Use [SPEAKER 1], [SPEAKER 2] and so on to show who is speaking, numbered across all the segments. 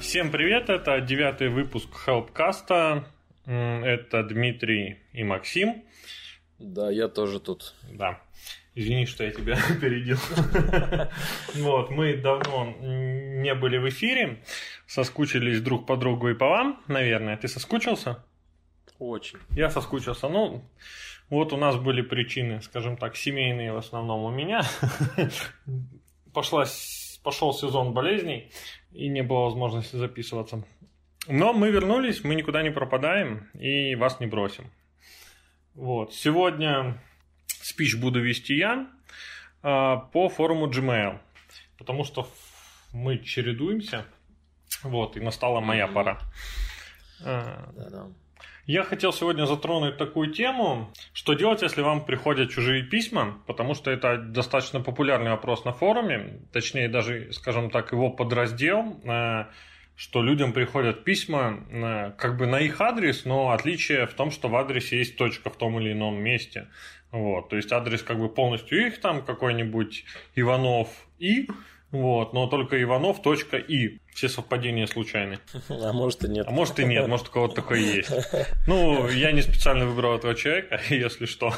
[SPEAKER 1] Всем привет, это девятый выпуск Helpcast. Это Дмитрий и Максим.
[SPEAKER 2] Да, я тоже тут.
[SPEAKER 1] Да. Извини, что я тебя опередил. Вот, мы давно не были в эфире, соскучились друг по другу и по вам, наверное. Ты соскучился?
[SPEAKER 2] Очень.
[SPEAKER 1] Я соскучился. Ну, вот у нас были причины, скажем так, семейные в основном у меня. Пошла, пошел сезон болезней, и не было возможности записываться. Но мы вернулись, мы никуда не пропадаем и вас не бросим. Вот. Сегодня спич буду вести я э, по форуму Gmail, потому что мы чередуемся, вот, и настала моя пора. Да-да. Я хотел сегодня затронуть такую тему, что делать, если вам приходят чужие письма, потому что это достаточно популярный вопрос на форуме, точнее даже, скажем так, его подраздел, э, что людям приходят письма э, как бы на их адрес, но отличие в том, что в адресе есть точка в том или ином месте. Вот, то есть адрес как бы полностью их там какой-нибудь Иванов и вот, но только Иванов.и. Все совпадения случайны.
[SPEAKER 2] А может и нет.
[SPEAKER 1] А может и нет, может у кого-то такое есть. Ну, я не специально выбрал этого человека, если что.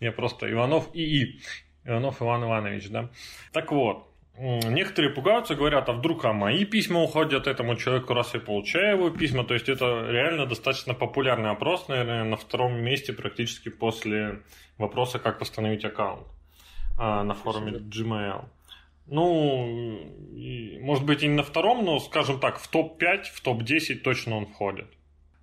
[SPEAKER 1] Я просто Иванов ИИ. Иванов Иван Иванович, да. Так вот, некоторые пугаются, говорят, а вдруг а мои письма уходят этому человеку, раз я получаю его письма. То есть это реально достаточно популярный опрос, наверное, на втором месте практически после вопроса, как восстановить аккаунт а, на форуме Gmail. Ну, и, может быть, и на втором, но, скажем так, в топ-5, в топ-10 точно он входит.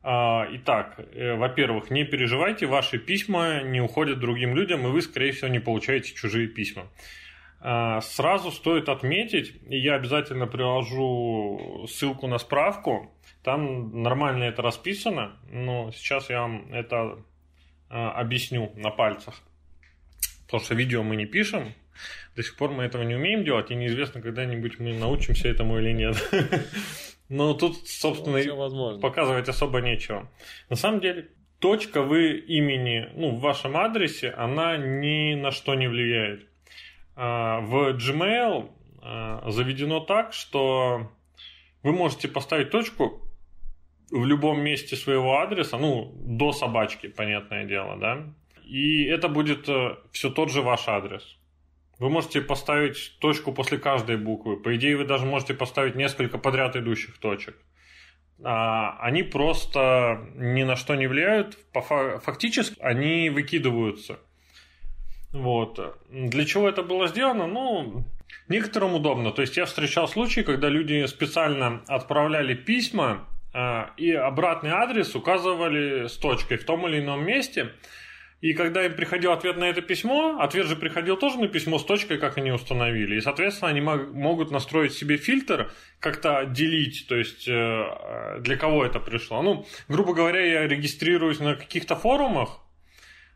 [SPEAKER 1] А, итак, э, во-первых, не переживайте, ваши письма не уходят другим людям, и вы, скорее всего, не получаете чужие письма. А, сразу стоит отметить, и я обязательно приложу ссылку на справку, там нормально это расписано, но сейчас я вам это а, объясню на пальцах. Потому что видео мы не пишем, до сих пор мы этого не умеем делать, и неизвестно, когда-нибудь мы научимся этому или нет. Но тут, собственно, показывать особо нечего. На самом деле, точка в имени, ну, в вашем адресе, она ни на что не влияет. А, в Gmail а, заведено так, что вы можете поставить точку в любом месте своего адреса, ну, до собачки, понятное дело, да, и это будет э, все тот же ваш адрес. Вы можете поставить точку после каждой буквы. По идее, вы даже можете поставить несколько подряд идущих точек. А, они просто ни на что не влияют. Фактически они выкидываются. Вот. Для чего это было сделано? Ну, некоторым удобно. То есть я встречал случаи, когда люди специально отправляли письма а, и обратный адрес указывали с точкой в том или ином месте – и когда им приходил ответ на это письмо, ответ же приходил тоже на письмо с точкой, как они установили. И, соответственно, они могут настроить себе фильтр, как-то делить, то есть э, для кого это пришло. Ну, грубо говоря, я регистрируюсь на каких-то форумах,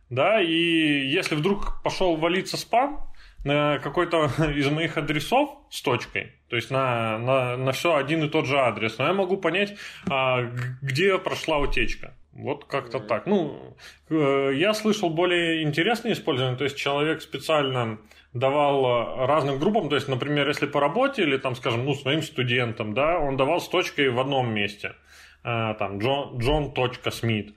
[SPEAKER 1] да, и если вдруг пошел валиться спам, на какой-то из моих адресов с точкой, то есть на, на, на все один и тот же адрес, но я могу понять, а, где прошла утечка. Вот как-то так. Ну, э, я слышал более интересное использование, то есть человек специально давал разным группам, то есть, например, если по работе или, там, скажем, ну, своим студентам, да, он давал с точкой в одном месте, э, там, Джон, John.Smith.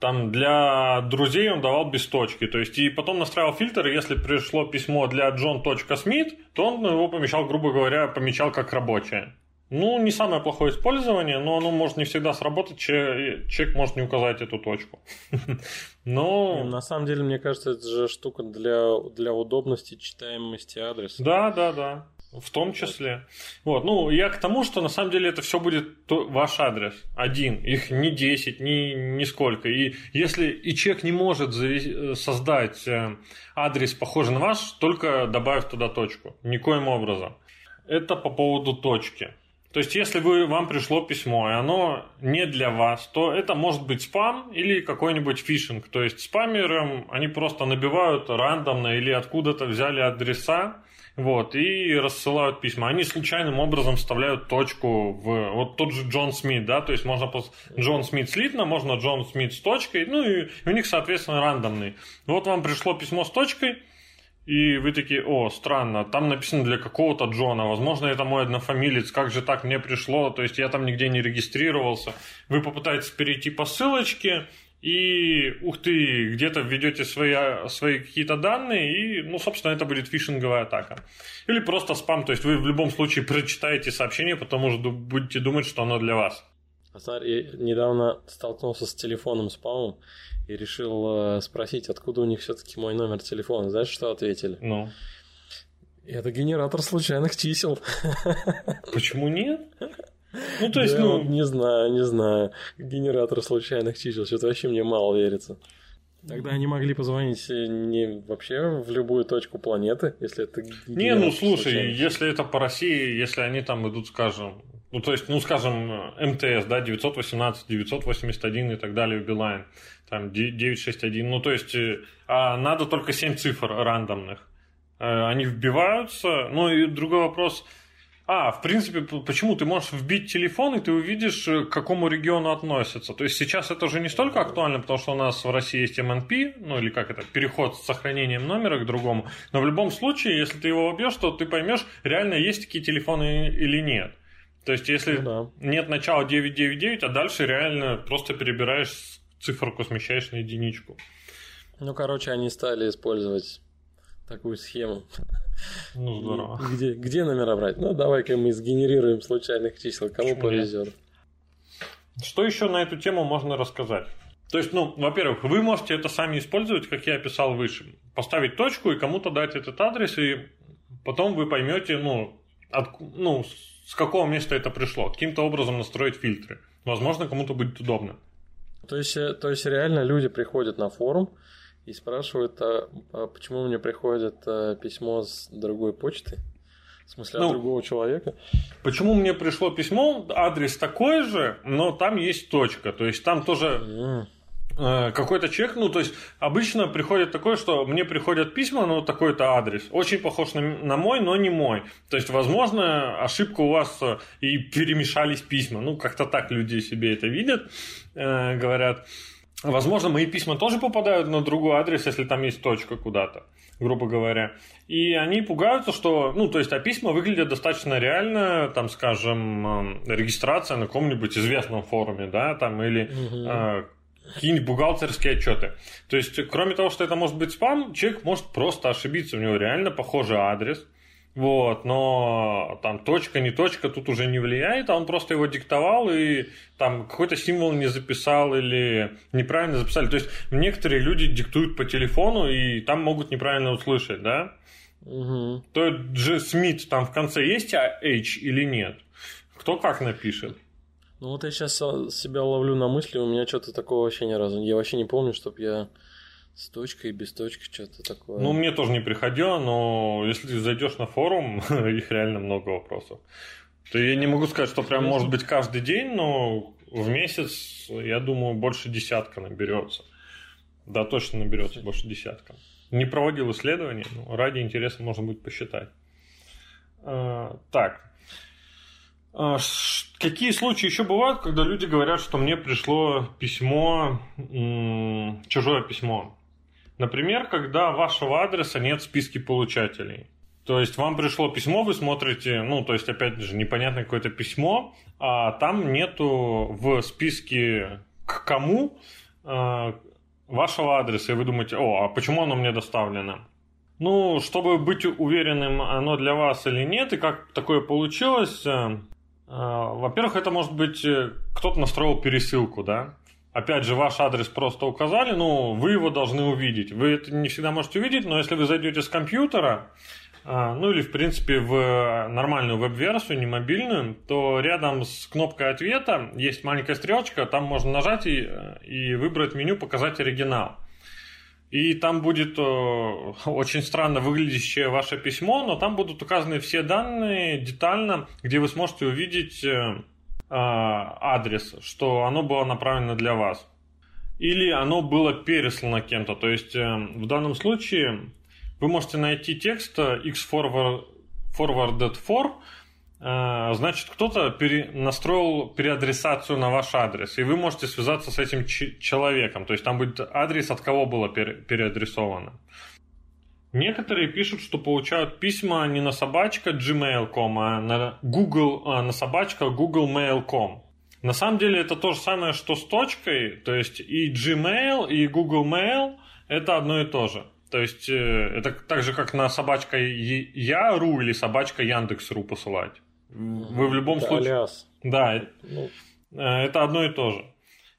[SPEAKER 1] Там для друзей он давал без точки. То есть, и потом настраивал фильтр, и если пришло письмо для John.Smith, то он его помещал, грубо говоря, помечал как рабочее. Ну, не самое плохое использование, но оно может не всегда сработать, человек может не указать эту точку. Но...
[SPEAKER 2] На самом деле, мне кажется, это же штука для, для удобности читаемости адреса.
[SPEAKER 1] Да, да, да. В том числе. Вот, ну, я к тому, что на самом деле это все будет ваш адрес. Один. Их не 10, ни, ни сколько. И если и человек не может создать э, адрес, похожий на ваш, только добавив туда точку. Никоим образом. Это по поводу точки. То есть, если вы, вам пришло письмо, и оно не для вас, то это может быть спам или какой-нибудь фишинг. То есть, спамерам они просто набивают рандомно или откуда-то взяли адреса, вот, и рассылают письма. Они случайным образом вставляют точку в... Вот тот же Джон Смит, да, то есть можно Джон Смит слитно, можно Джон Смит с точкой, ну и у них, соответственно, рандомный. Вот вам пришло письмо с точкой, и вы такие, о, странно, там написано для какого-то Джона, возможно, это мой однофамилец, как же так мне пришло, то есть я там нигде не регистрировался. Вы попытаетесь перейти по ссылочке, и, ух ты, где-то введете свои, свои какие-то данные, и, ну, собственно, это будет фишинговая атака. Или просто спам, то есть вы в любом случае прочитаете сообщение, потому что будете думать, что оно для вас.
[SPEAKER 2] Я недавно столкнулся с телефонным спамом и решил э, спросить, откуда у них все-таки мой номер телефона. Знаешь, что ответили?
[SPEAKER 1] Ну.
[SPEAKER 2] Это генератор случайных чисел.
[SPEAKER 1] Почему нет? Ну, то есть, да, ну...
[SPEAKER 2] Не знаю, не знаю. Генератор случайных чисел. Что-то вообще мне мало верится. Тогда они могли позвонить не вообще в любую точку планеты, если это...
[SPEAKER 1] Не, ну слушай, если это по России, если они там идут, скажем, ну, то есть, ну, скажем, МТС, да, 918, 981 и так далее Билайн, там 961, ну, то есть, э, а надо только 7 цифр рандомных. Э, они вбиваются, ну, и другой вопрос, а, в принципе, почему ты можешь вбить телефон, и ты увидишь, э, к какому региону относится. То есть сейчас это уже не столько актуально, потому что у нас в России есть МНП, ну или как это, переход с сохранением номера к другому. Но в любом случае, если ты его вобьешь, то ты поймешь, реально есть такие телефоны или нет. То есть, если ну, да. нет начала 999, а дальше реально просто перебираешь циферку, смещаешь на единичку.
[SPEAKER 2] Ну, короче, они стали использовать такую схему.
[SPEAKER 1] Ну, здорово.
[SPEAKER 2] Где, где номера брать? Ну, давай-ка мы сгенерируем случайных чисел, кому Почему повезет. Нет?
[SPEAKER 1] Что еще на эту тему можно рассказать? То есть, ну, во-первых, вы можете это сами использовать, как я описал выше. Поставить точку и кому-то дать этот адрес, и потом вы поймете, ну, от, ну с какого места это пришло, каким-то образом настроить фильтры. Возможно, кому-то будет удобно.
[SPEAKER 2] То есть, э, то есть реально люди приходят на форум и спрашивают, а, а почему мне приходит а, письмо с другой почты? В смысле, ну, от другого человека?
[SPEAKER 1] Почему мне пришло письмо, адрес такой же, но там есть точка. То есть там тоже mm. Э, какой-то чек, ну, то есть обычно приходит такое, что мне приходят письма, ну, такой-то адрес, очень похож на, на мой, но не мой. То есть, возможно, ошибка у вас э, и перемешались письма, ну, как-то так люди себе это видят, э, говорят. Возможно, мои письма тоже попадают на другой адрес, если там есть точка куда-то, грубо говоря. И они пугаются, что, ну, то есть, а письма выглядят достаточно реально, там, скажем, регистрация на каком-нибудь известном форуме, да, там, или угу какие-нибудь бухгалтерские отчеты. То есть, кроме того, что это может быть спам, человек может просто ошибиться, у него реально похожий адрес, вот, но там точка, не точка тут уже не влияет, а он просто его диктовал и там какой-то символ не записал или неправильно записали. То есть некоторые люди диктуют по телефону и там могут неправильно услышать, да? Угу. То же Смит там в конце есть H или нет? Кто как напишет?
[SPEAKER 2] Ну вот я сейчас себя ловлю на мысли, у меня что-то такого вообще ни разу. Я вообще не помню, чтобы я с точкой и без точки что-то такое.
[SPEAKER 1] Ну, мне тоже не приходило, но если зайдешь на форум, их реально много вопросов. То я не могу сказать, что прям может быть каждый день, но в месяц, я думаю, больше десятка наберется. Да, точно наберется больше десятка. Не проводил исследования, но ради интереса можно будет посчитать. А, так, какие случаи еще бывают, когда люди говорят, что мне пришло письмо, чужое письмо? Например, когда вашего адреса нет в списке получателей. То есть вам пришло письмо, вы смотрите, ну, то есть, опять же, непонятное какое-то письмо, а там нету в списке к кому э, вашего адреса, и вы думаете, о, а почему оно мне доставлено? Ну, чтобы быть уверенным, оно для вас или нет, и как такое получилось, э, а, во-первых, это может быть э, кто-то настроил пересылку, да. Опять же, ваш адрес просто указали, ну, вы его должны увидеть. Вы это не всегда можете увидеть, но если вы зайдете с компьютера, а, ну или, в принципе, в нормальную веб-версию, не мобильную, то рядом с кнопкой ответа есть маленькая стрелочка, там можно нажать и, и выбрать меню «Показать оригинал». И там будет э, очень странно выглядящее ваше письмо, но там будут указаны все данные детально, где вы сможете увидеть э, а, адрес, что оно было направлено для вас. Или оно было переслано кем-то. То есть э, в данном случае вы можете найти текст x forwarded for значит, кто-то пере, настроил переадресацию на ваш адрес, и вы можете связаться с этим человеком. То есть там будет адрес, от кого было пере, переадресовано. Некоторые пишут, что получают письма не на собачка gmail.com, а на Google, а на собачка googlemail.com. На самом деле это то же самое, что с точкой, то есть и Gmail, и Google Mail это одно и то же. То есть э, это так же, как на собачка Я.ру или собачка Яндекс.ру посылать. Вы в любом
[SPEAKER 2] это
[SPEAKER 1] случае...
[SPEAKER 2] Алиас.
[SPEAKER 1] Да,
[SPEAKER 2] Ну,
[SPEAKER 1] Э, Это одно и то же.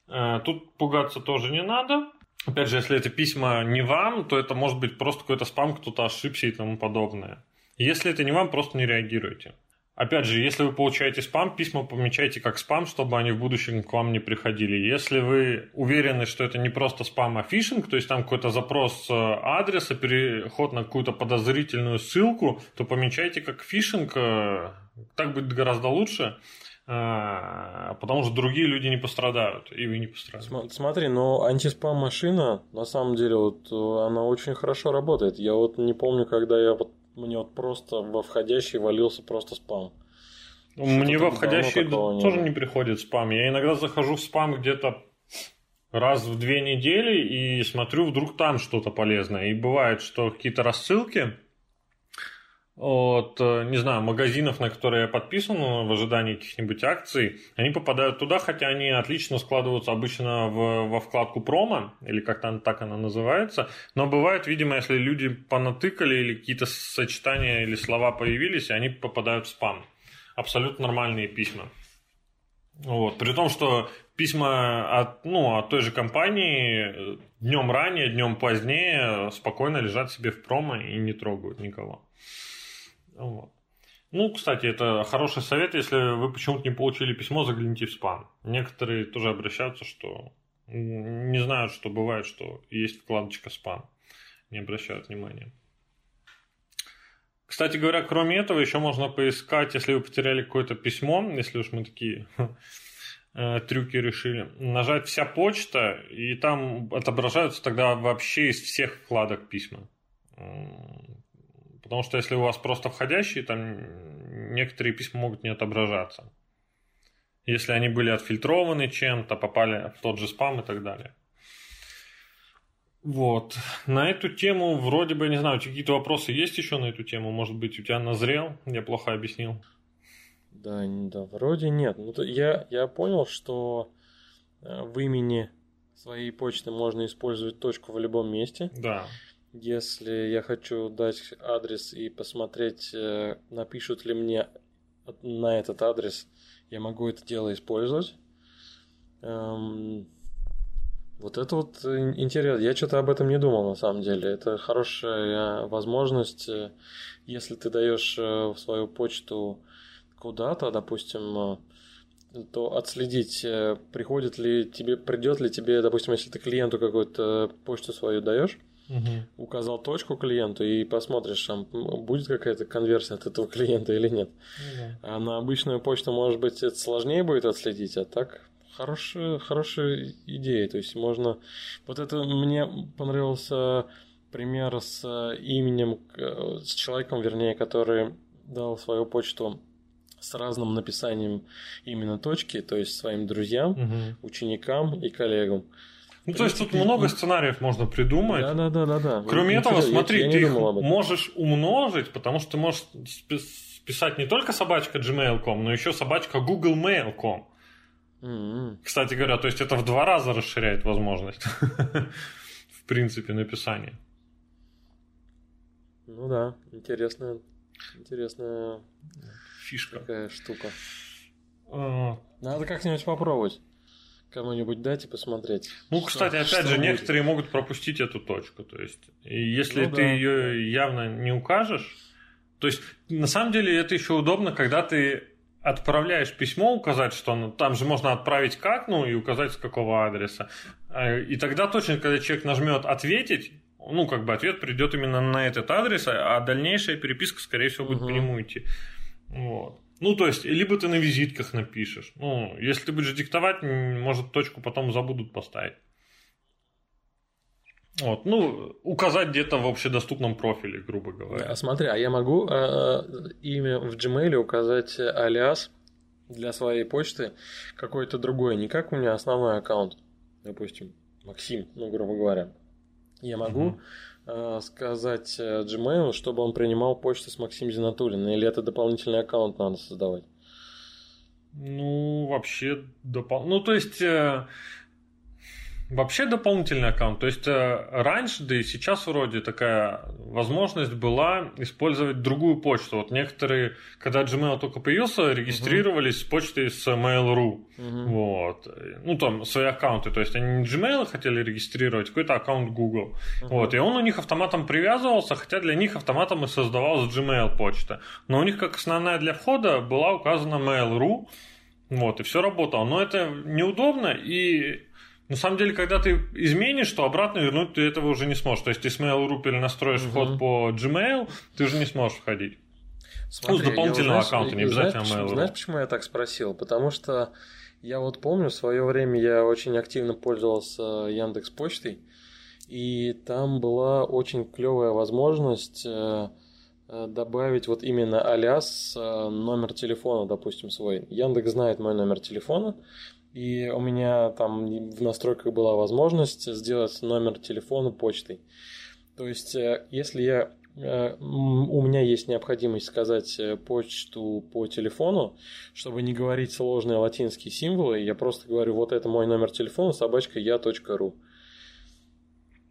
[SPEAKER 1] Э, Тут пугаться тоже не надо. Опять же, если это письма не вам, то это может быть просто какой-то спам, кто-то ошибся и тому подобное. Если это не вам, просто не реагируйте. Опять же, если вы получаете спам, письма помечайте как спам, чтобы они в будущем к вам не приходили. Если вы уверены, что это не просто спам, а фишинг, то есть там какой-то запрос э, адреса, переход на какую-то подозрительную ссылку, то помечайте как фишинг. э, Так будет гораздо лучше, э, потому что другие люди не пострадают, и вы не пострадаете.
[SPEAKER 2] см- смотри, но антиспам-машина, на самом деле, вот она очень хорошо работает. Я вот не помню, когда я вот мне вот просто во входящий валился просто спам.
[SPEAKER 1] Мне во
[SPEAKER 2] не
[SPEAKER 1] тоже не приходит спам. Я иногда захожу в спам где-то раз в две недели и смотрю, вдруг там что-то полезное. И бывает, что какие-то рассылки от, э, не знаю, магазинов, на которые я подписан ну, в ожидании каких-нибудь акций, они попадают туда, хотя они отлично складываются обычно в, во вкладку промо, или как там так она называется. Но бывает, видимо, если люди понатыкали или какие-то сочетания или слова появились, они попадают в спам абсолютно нормальные письма. Вот. При том, что письма от, ну, от той же компании днем ранее, днем позднее спокойно лежат себе в промо и не трогают никого. Вот. Ну, кстати, это хороший совет, если вы почему-то не получили письмо, загляните в спам. Некоторые тоже обращаются, что не знают, что бывает, что есть вкладочка спам. Не обращают внимания. Кстати говоря, кроме этого, еще можно поискать, если вы потеряли какое-то письмо, если уж мы такие э, трюки решили, нажать вся почта, и там отображаются тогда вообще из всех вкладок письма. Потому что если у вас просто входящие, там некоторые письма могут не отображаться. Если они были отфильтрованы чем-то, попали в тот же спам и так далее. Вот. На эту тему вроде бы, не знаю, какие-то вопросы есть еще на эту тему? Может быть, у тебя назрел? Я плохо объяснил.
[SPEAKER 2] Да, да, вроде нет. Ну, то я, я понял, что э, в имени своей почты можно использовать точку в любом месте.
[SPEAKER 1] Да.
[SPEAKER 2] Если я хочу дать адрес и посмотреть, э, напишут ли мне на этот адрес, я могу это дело использовать. Эм, Вот это вот э, интересно. Я что-то об этом не думал на самом деле. Это хорошая возможность, э, если ты даешь э, свою почту куда-то, допустим, э, то отследить, э, приходит ли тебе, придет ли тебе, допустим, если ты клиенту какую-то почту свою даешь,
[SPEAKER 1] Мгм.
[SPEAKER 2] указал точку клиенту и посмотришь, там будет какая-то конверсия от этого клиента или нет. А на обычную почту, может быть, это сложнее будет отследить, а так хорошая, хорошая идея. То есть можно... Вот это мне понравился пример с э, именем, э, с человеком, вернее, который дал свою почту с разным написанием именно точки, то есть своим друзьям,
[SPEAKER 1] Мгм.
[SPEAKER 2] ученикам и коллегам.
[SPEAKER 1] Ну, то есть тут много сценариев можно придумать.
[SPEAKER 2] Да, да, да, да, да.
[SPEAKER 1] Кроме этого,
[SPEAKER 2] Интересно, я-
[SPEAKER 1] смотри,
[SPEAKER 2] я
[SPEAKER 1] ты их можешь умножить, потому что ты можешь списать не только собачка gmail.com, но еще собачка googlemail.com.
[SPEAKER 2] М-м.
[SPEAKER 1] Кстати говоря, то есть это в два раза расширяет возможность в принципе написания.
[SPEAKER 2] Ну да, интересная, интересная
[SPEAKER 1] Фишка.
[SPEAKER 2] такая штука.
[SPEAKER 1] А,
[SPEAKER 2] Надо как-нибудь попробовать. Кому-нибудь дать и посмотреть.
[SPEAKER 1] Ну,
[SPEAKER 2] Что-
[SPEAKER 1] кстати, опять
[SPEAKER 2] что
[SPEAKER 1] же,
[SPEAKER 2] будет.
[SPEAKER 1] некоторые могут пропустить эту точку. То есть, если
[SPEAKER 2] Ну
[SPEAKER 1] ты
[SPEAKER 2] да.
[SPEAKER 1] ее явно не укажешь, то есть, на самом деле, это еще удобно, когда ты отправляешь письмо, указать, что оно, там же можно отправить как, ну, и указать с какого адреса. А, И тогда точно, когда человек нажмет ответить, ну, как бы ответ придет именно на этот адрес, а дальнейшая переписка, скорее всего, будет по
[SPEAKER 2] Мгм.
[SPEAKER 1] нему идти. Вот. Ну, то есть, либо ты на визитках напишешь. Ну, если ты будешь диктовать, может, точку потом забудут поставить. Вот, ну, указать где-то в общедоступном профиле, грубо говоря.
[SPEAKER 2] А смотри, а я могу э, имя в Gmail указать э, алиас для своей почты какой-то другой, не как у меня основной аккаунт, допустим, Максим, ну, грубо говоря. я могу э, сказать э, Gmail, чтобы он принимал почту с Максим Зинатулин, или это дополнительный аккаунт надо создавать?
[SPEAKER 1] Ну, вообще, допол... ну, то есть, э, Вообще дополнительный аккаунт. То есть э, раньше, да и сейчас вроде такая возможность была использовать другую почту. Вот некоторые, когда Gmail только появился, регистрировались uh-huh. с почтой с Mail.ru. Uh-huh. Вот. Ну, там, свои аккаунты. То есть они не Gmail хотели регистрировать, какой-то аккаунт Google. Uh-huh. Вот. И он у них автоматом привязывался, хотя для них автоматом и создавалась Gmail почта. Но у них как основная для входа была указана Mail.ru. Вот, и все работало. Но это неудобно, и на самом деле, когда ты изменишь, то обратно вернуть ты этого уже не сможешь. То есть, ты с Mail.ru перенастроишь угу. вход по Gmail, ты уже не сможешь входить. Смотри, ну, с дополнительного
[SPEAKER 2] знаешь,
[SPEAKER 1] аккаунта, не обязательно
[SPEAKER 2] Mail.ru. Знаешь, почему я так спросил? Потому что я вот помню, в свое время я очень активно пользовался Яндекс Почтой, и там была очень клевая возможность э, э, добавить вот именно алиас э, номер телефона, допустим, свой. Яндекс знает мой номер телефона, и у меня там в настройках была возможность сделать номер телефона почтой. То есть, э, если я э, у меня есть необходимость сказать э, почту по телефону, чтобы не говорить сложные латинские символы, я просто говорю, вот это мой номер телефона, собачка я.ру.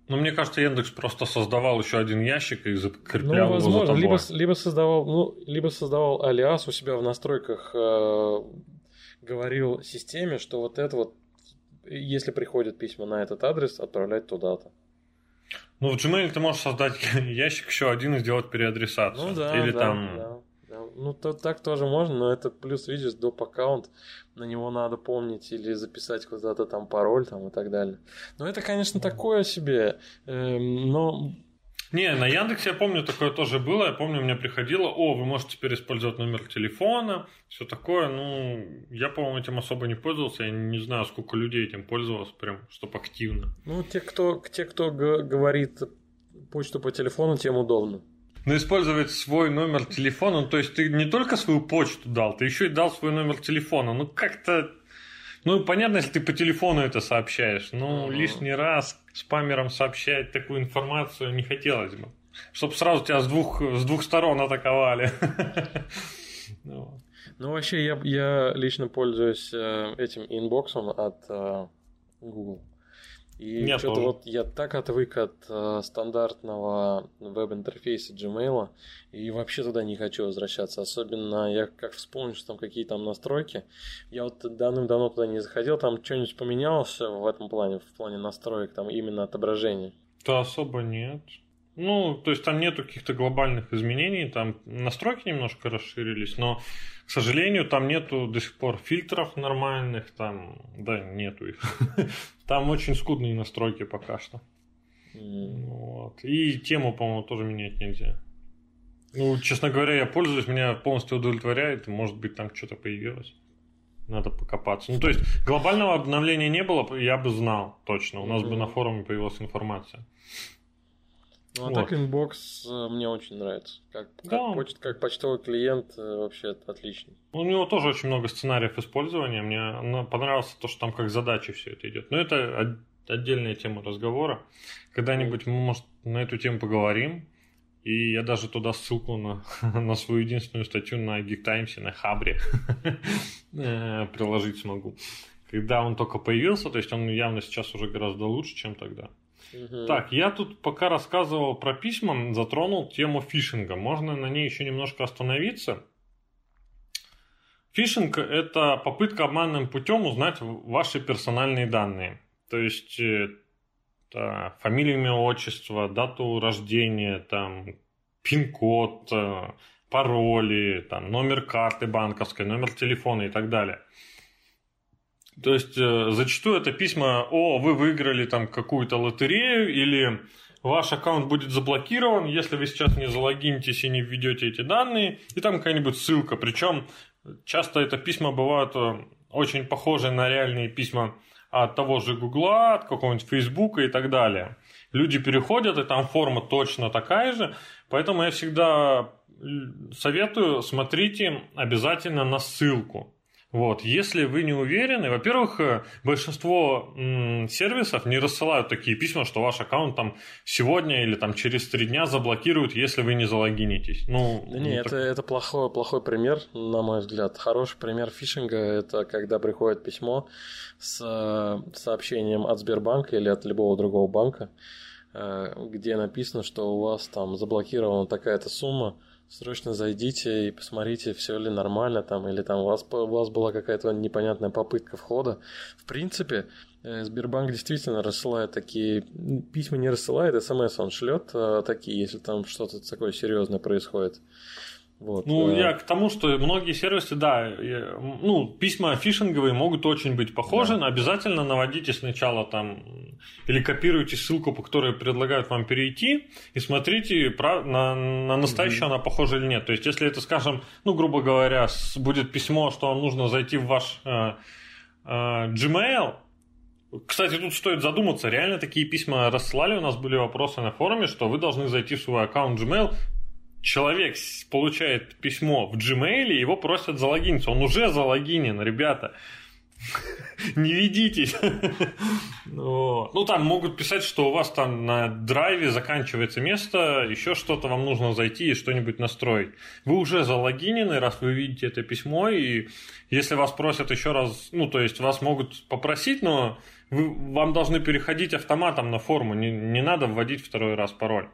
[SPEAKER 1] Ну, мне кажется, Яндекс просто создавал еще один ящик и закреплял ну, возможно,
[SPEAKER 2] его за тобой. Либо, либо, создавал, ну, либо создавал алиас у себя в настройках говорил системе, что вот это вот, если приходят письма на этот адрес, отправлять туда-то.
[SPEAKER 1] Ну, в Gmail ты можешь создать ящик еще один и сделать переадресацию.
[SPEAKER 2] Ну да,
[SPEAKER 1] Или
[SPEAKER 2] да,
[SPEAKER 1] там...
[SPEAKER 2] да. Ну, то, так тоже можно, но это плюс, видишь, доп. аккаунт, на него надо помнить или записать куда-то там пароль там и так далее. Но это, конечно, такое себе, э, но
[SPEAKER 1] не, на Яндексе я помню, такое тоже было. Я помню, мне приходило, о, вы можете теперь использовать номер телефона, все такое. Ну, я, по-моему, этим особо не пользовался. Я не знаю, сколько людей этим пользовалось, прям, чтобы активно.
[SPEAKER 2] Ну, те, кто, те, кто говорит почту по телефону, тем удобно.
[SPEAKER 1] Но использовать свой номер телефона, ну, то есть ты не только свою почту дал, ты еще и дал свой номер телефона. Ну, как-то ну, понятно, если ты по телефону это сообщаешь, но uh-huh. лишний раз спамерам сообщать такую информацию не хотелось бы. Чтобы сразу тебя с двух, с двух сторон атаковали.
[SPEAKER 2] Ну, ну, вообще, я, я лично пользуюсь э, этим инбоксом от э, Google. И я что-то вот я так отвык от э, стандартного веб-интерфейса Gmail, и вообще туда не хочу возвращаться. Особенно я как вспомню, что там какие там настройки. Я вот давным-давно туда не заходил, там что-нибудь поменялось в этом плане, в плане настроек, там именно отображения.
[SPEAKER 1] Да особо нет. Ну, то есть там нету каких-то глобальных изменений, там настройки немножко расширились, но, к сожалению, там нету до сих пор фильтров нормальных, там, да, нету их. Там очень скудные настройки пока что. Вот. И тему, по-моему, тоже менять нельзя. Ну, честно говоря, я пользуюсь, меня полностью удовлетворяет, может быть, там что-то появилось. Надо покопаться. Ну, то есть, глобального обновления не было, я бы знал точно. У нас бы на форуме появилась информация.
[SPEAKER 2] Ну, а вот. так Inbox э, мне очень нравится. Как, да. как, поч- как почтовый клиент э, вообще отличный.
[SPEAKER 1] У него тоже очень много сценариев использования. Мне понравилось то, что там как задачи все это идет. Но это отдельная тема разговора. Когда-нибудь мы, может, на эту тему поговорим. И я даже туда ссылку на, на свою единственную статью на Geek Times, на Хабре э, приложить смогу. Когда он только появился, то есть он явно сейчас уже гораздо лучше, чем тогда. Так, я тут пока рассказывал про письма, затронул тему фишинга. Можно на ней еще немножко остановиться. Фишинг – это попытка обманным путем узнать ваши персональные данные. То есть это фамилия, имя, отчество, дату рождения, там, пин-код, э, пароли, там, номер карты банковской, номер телефона и так далее – то есть э, зачастую это письма, о, вы выиграли там какую-то лотерею или ваш аккаунт будет заблокирован, если вы сейчас не залогинитесь и не введете эти данные, и там какая-нибудь ссылка. Причем часто это письма бывают э, очень похожи на реальные письма от того же Гугла, от какого-нибудь Фейсбука и так далее. Люди переходят, и там форма точно такая же, поэтому я всегда советую, смотрите обязательно на ссылку. Вот. Если вы не уверены, во-первых, э, большинство м, сервисов не рассылают такие письма, что ваш аккаунт там сегодня или там через три дня заблокируют, если вы не залогинитесь. Ну,
[SPEAKER 2] да не,
[SPEAKER 1] ну,
[SPEAKER 2] это,
[SPEAKER 1] так...
[SPEAKER 2] это плохой, плохой пример, на мой взгляд. Хороший пример фишинга – это когда приходит письмо с э, сообщением от Сбербанка или от любого другого банка, э, где написано, что у вас там заблокирована такая-то сумма, срочно зайдите и посмотрите, все ли нормально там, или там у вас, у вас была какая-то непонятная попытка входа. В принципе, э, Сбербанк действительно рассылает такие письма, не рассылает, смс он шлет а такие, если там что-то такое серьезное происходит.
[SPEAKER 1] Вот. Ну, э, я к тому, что многие сервисы, да, ну, письма фишинговые могут очень быть похожи, да. но обязательно наводите сначала там или копируйте ссылку, по которой предлагают вам перейти, и смотрите, на, на настоящую угу. она похожа или нет. То есть, если это, скажем, ну, грубо говоря, будет письмо, что вам нужно зайти в ваш э, э, Gmail, кстати, тут стоит задуматься, реально такие письма рассылали, у нас были вопросы на форуме, что вы должны зайти в свой аккаунт Gmail, человек получает письмо в Gmail, его просят залогиниться. Он уже залогинен, ребята. Не ведитесь. Ну, там могут писать, что у вас там на драйве заканчивается место, еще что-то вам нужно зайти и что-нибудь настроить. Вы уже залогинены, раз вы видите это письмо, и если вас просят еще раз, ну, то есть вас могут попросить, но вы, вам должны переходить автоматом на форму, не, не надо вводить второй раз пароль.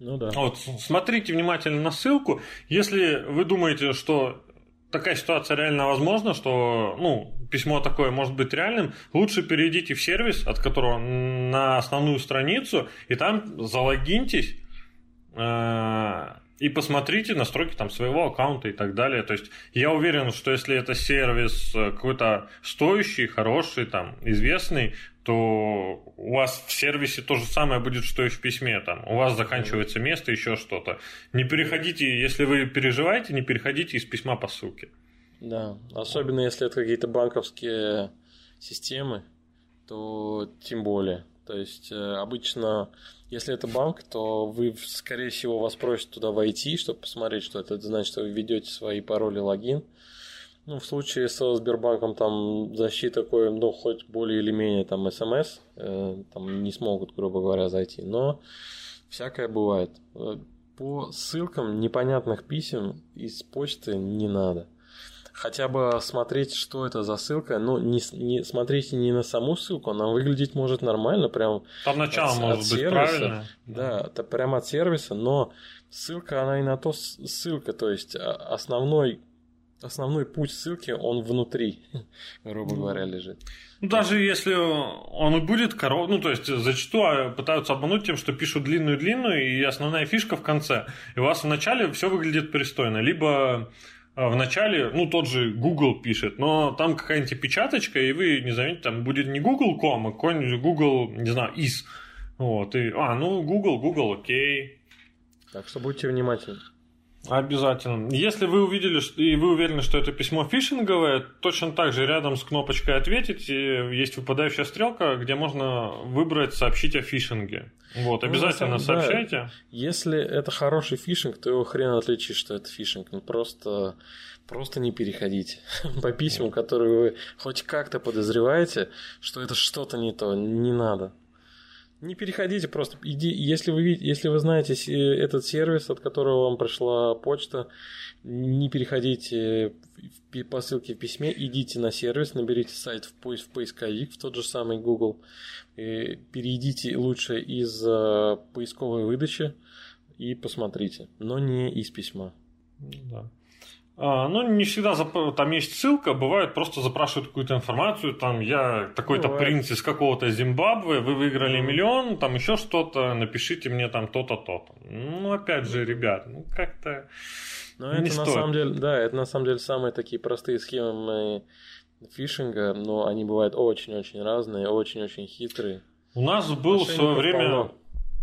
[SPEAKER 2] Ну да.
[SPEAKER 1] Вот, смотрите внимательно на ссылку. Если вы думаете, что такая ситуация реально возможна, что ну, письмо такое может быть реальным, лучше перейдите в сервис, от которого на основную страницу, и там залогиньтесь э, и посмотрите настройки там своего аккаунта и так далее. То есть я уверен, что если это сервис э, какой-то стоящий, хороший, там, известный, то у вас в сервисе то же самое будет, что и в письме. Там. У вас заканчивается место, еще что-то. Не переходите, если вы переживаете, не переходите из письма по ссылке.
[SPEAKER 2] Да, особенно если это какие-то банковские системы, то тем более. То есть э, обычно, если это банк, то вы, скорее всего, вас просят туда войти, чтобы посмотреть, что это. Это значит, что вы ведете свои пароли, логин. Ну, в случае со Сбербанком там защита такой, ну, хоть более или менее там СМС, э, там не смогут, грубо говоря, зайти, но всякое бывает. Э, по ссылкам непонятных писем из почты не надо. Хотя бы смотреть, что это за ссылка. Ну, не, не смотрите не на саму ссылку, она выглядеть может нормально, прям
[SPEAKER 1] Там начало от, может от быть сервиса. правильно.
[SPEAKER 2] Да, это прямо от сервиса, но ссылка, она и на то ссылка, то есть а, основной основной путь ссылки, он внутри, грубо ну, говоря, лежит.
[SPEAKER 1] Ну, даже если он и будет коров... ну, то есть, зачастую пытаются обмануть тем, что пишут длинную-длинную, и основная фишка в конце. И у вас в начале все выглядит пристойно. Либо а, в начале, ну, тот же Google пишет, но там какая-нибудь опечаточка, и вы не заметите, там будет не Google.com, а какой-нибудь Google, не знаю, is. Вот, и, а, ну, Google, Google, окей.
[SPEAKER 2] Так что будьте внимательны.
[SPEAKER 1] Обязательно. Если вы увидели и вы уверены, что это письмо фишинговое, точно так же рядом с кнопочкой «Ответить» есть выпадающая стрелка, где можно выбрать «Сообщить о фишинге». Вот, ну, обязательно ну, самом, сообщайте. Да,
[SPEAKER 2] если это хороший фишинг, то его хрен отличишь, что это фишинг. Ну, просто, просто не переходите по письмам, которые вы хоть как-то подозреваете, что это что-то не то. Не надо. Не переходите, просто иди, если вы, если вы знаете этот сервис, от которого вам пришла почта, не переходите по ссылке в письме, идите на сервис, наберите сайт в, поиск, в поисковик, в тот же самый Google, перейдите лучше из э, поисковой выдачи и посмотрите, но не из письма.
[SPEAKER 1] Да. А, ну, не всегда там есть ссылка, бывает просто запрашивают какую-то информацию, там я такой-то бывает. принц из какого-то Зимбабве, вы выиграли миллион, там еще что-то, напишите мне там то-то, то-то. Ну, опять же, ребят, ну как-то
[SPEAKER 2] ну, это не на стоит. самом деле, да, это на самом деле самые такие простые схемы фишинга, но они бывают очень-очень разные, очень-очень хитрые.
[SPEAKER 1] У нас был в свое время полно.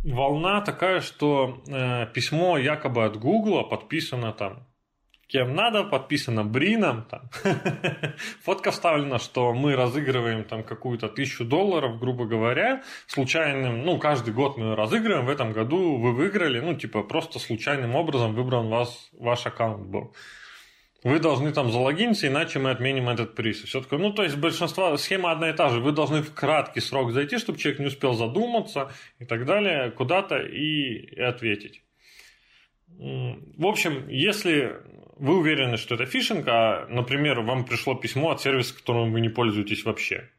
[SPEAKER 1] волна такая, что э, письмо якобы от Гугла подписано там кем надо, подписано Брином. Там. Фотка вставлена, что мы разыгрываем там какую-то тысячу долларов, грубо говоря, случайным, ну, каждый год мы разыгрываем, в этом году вы выиграли, ну, типа, просто случайным образом выбран вас, ваш аккаунт был. вы должны там залогиниться, иначе мы отменим этот приз. Все такое. Ну, то есть большинство, схема одна и та же. Вы должны в краткий срок зайти, чтобы человек не успел задуматься и так далее, куда-то и, и ответить. В общем, если вы уверены, что это фишинг, а, например, вам пришло письмо от сервиса, которым вы не пользуетесь вообще,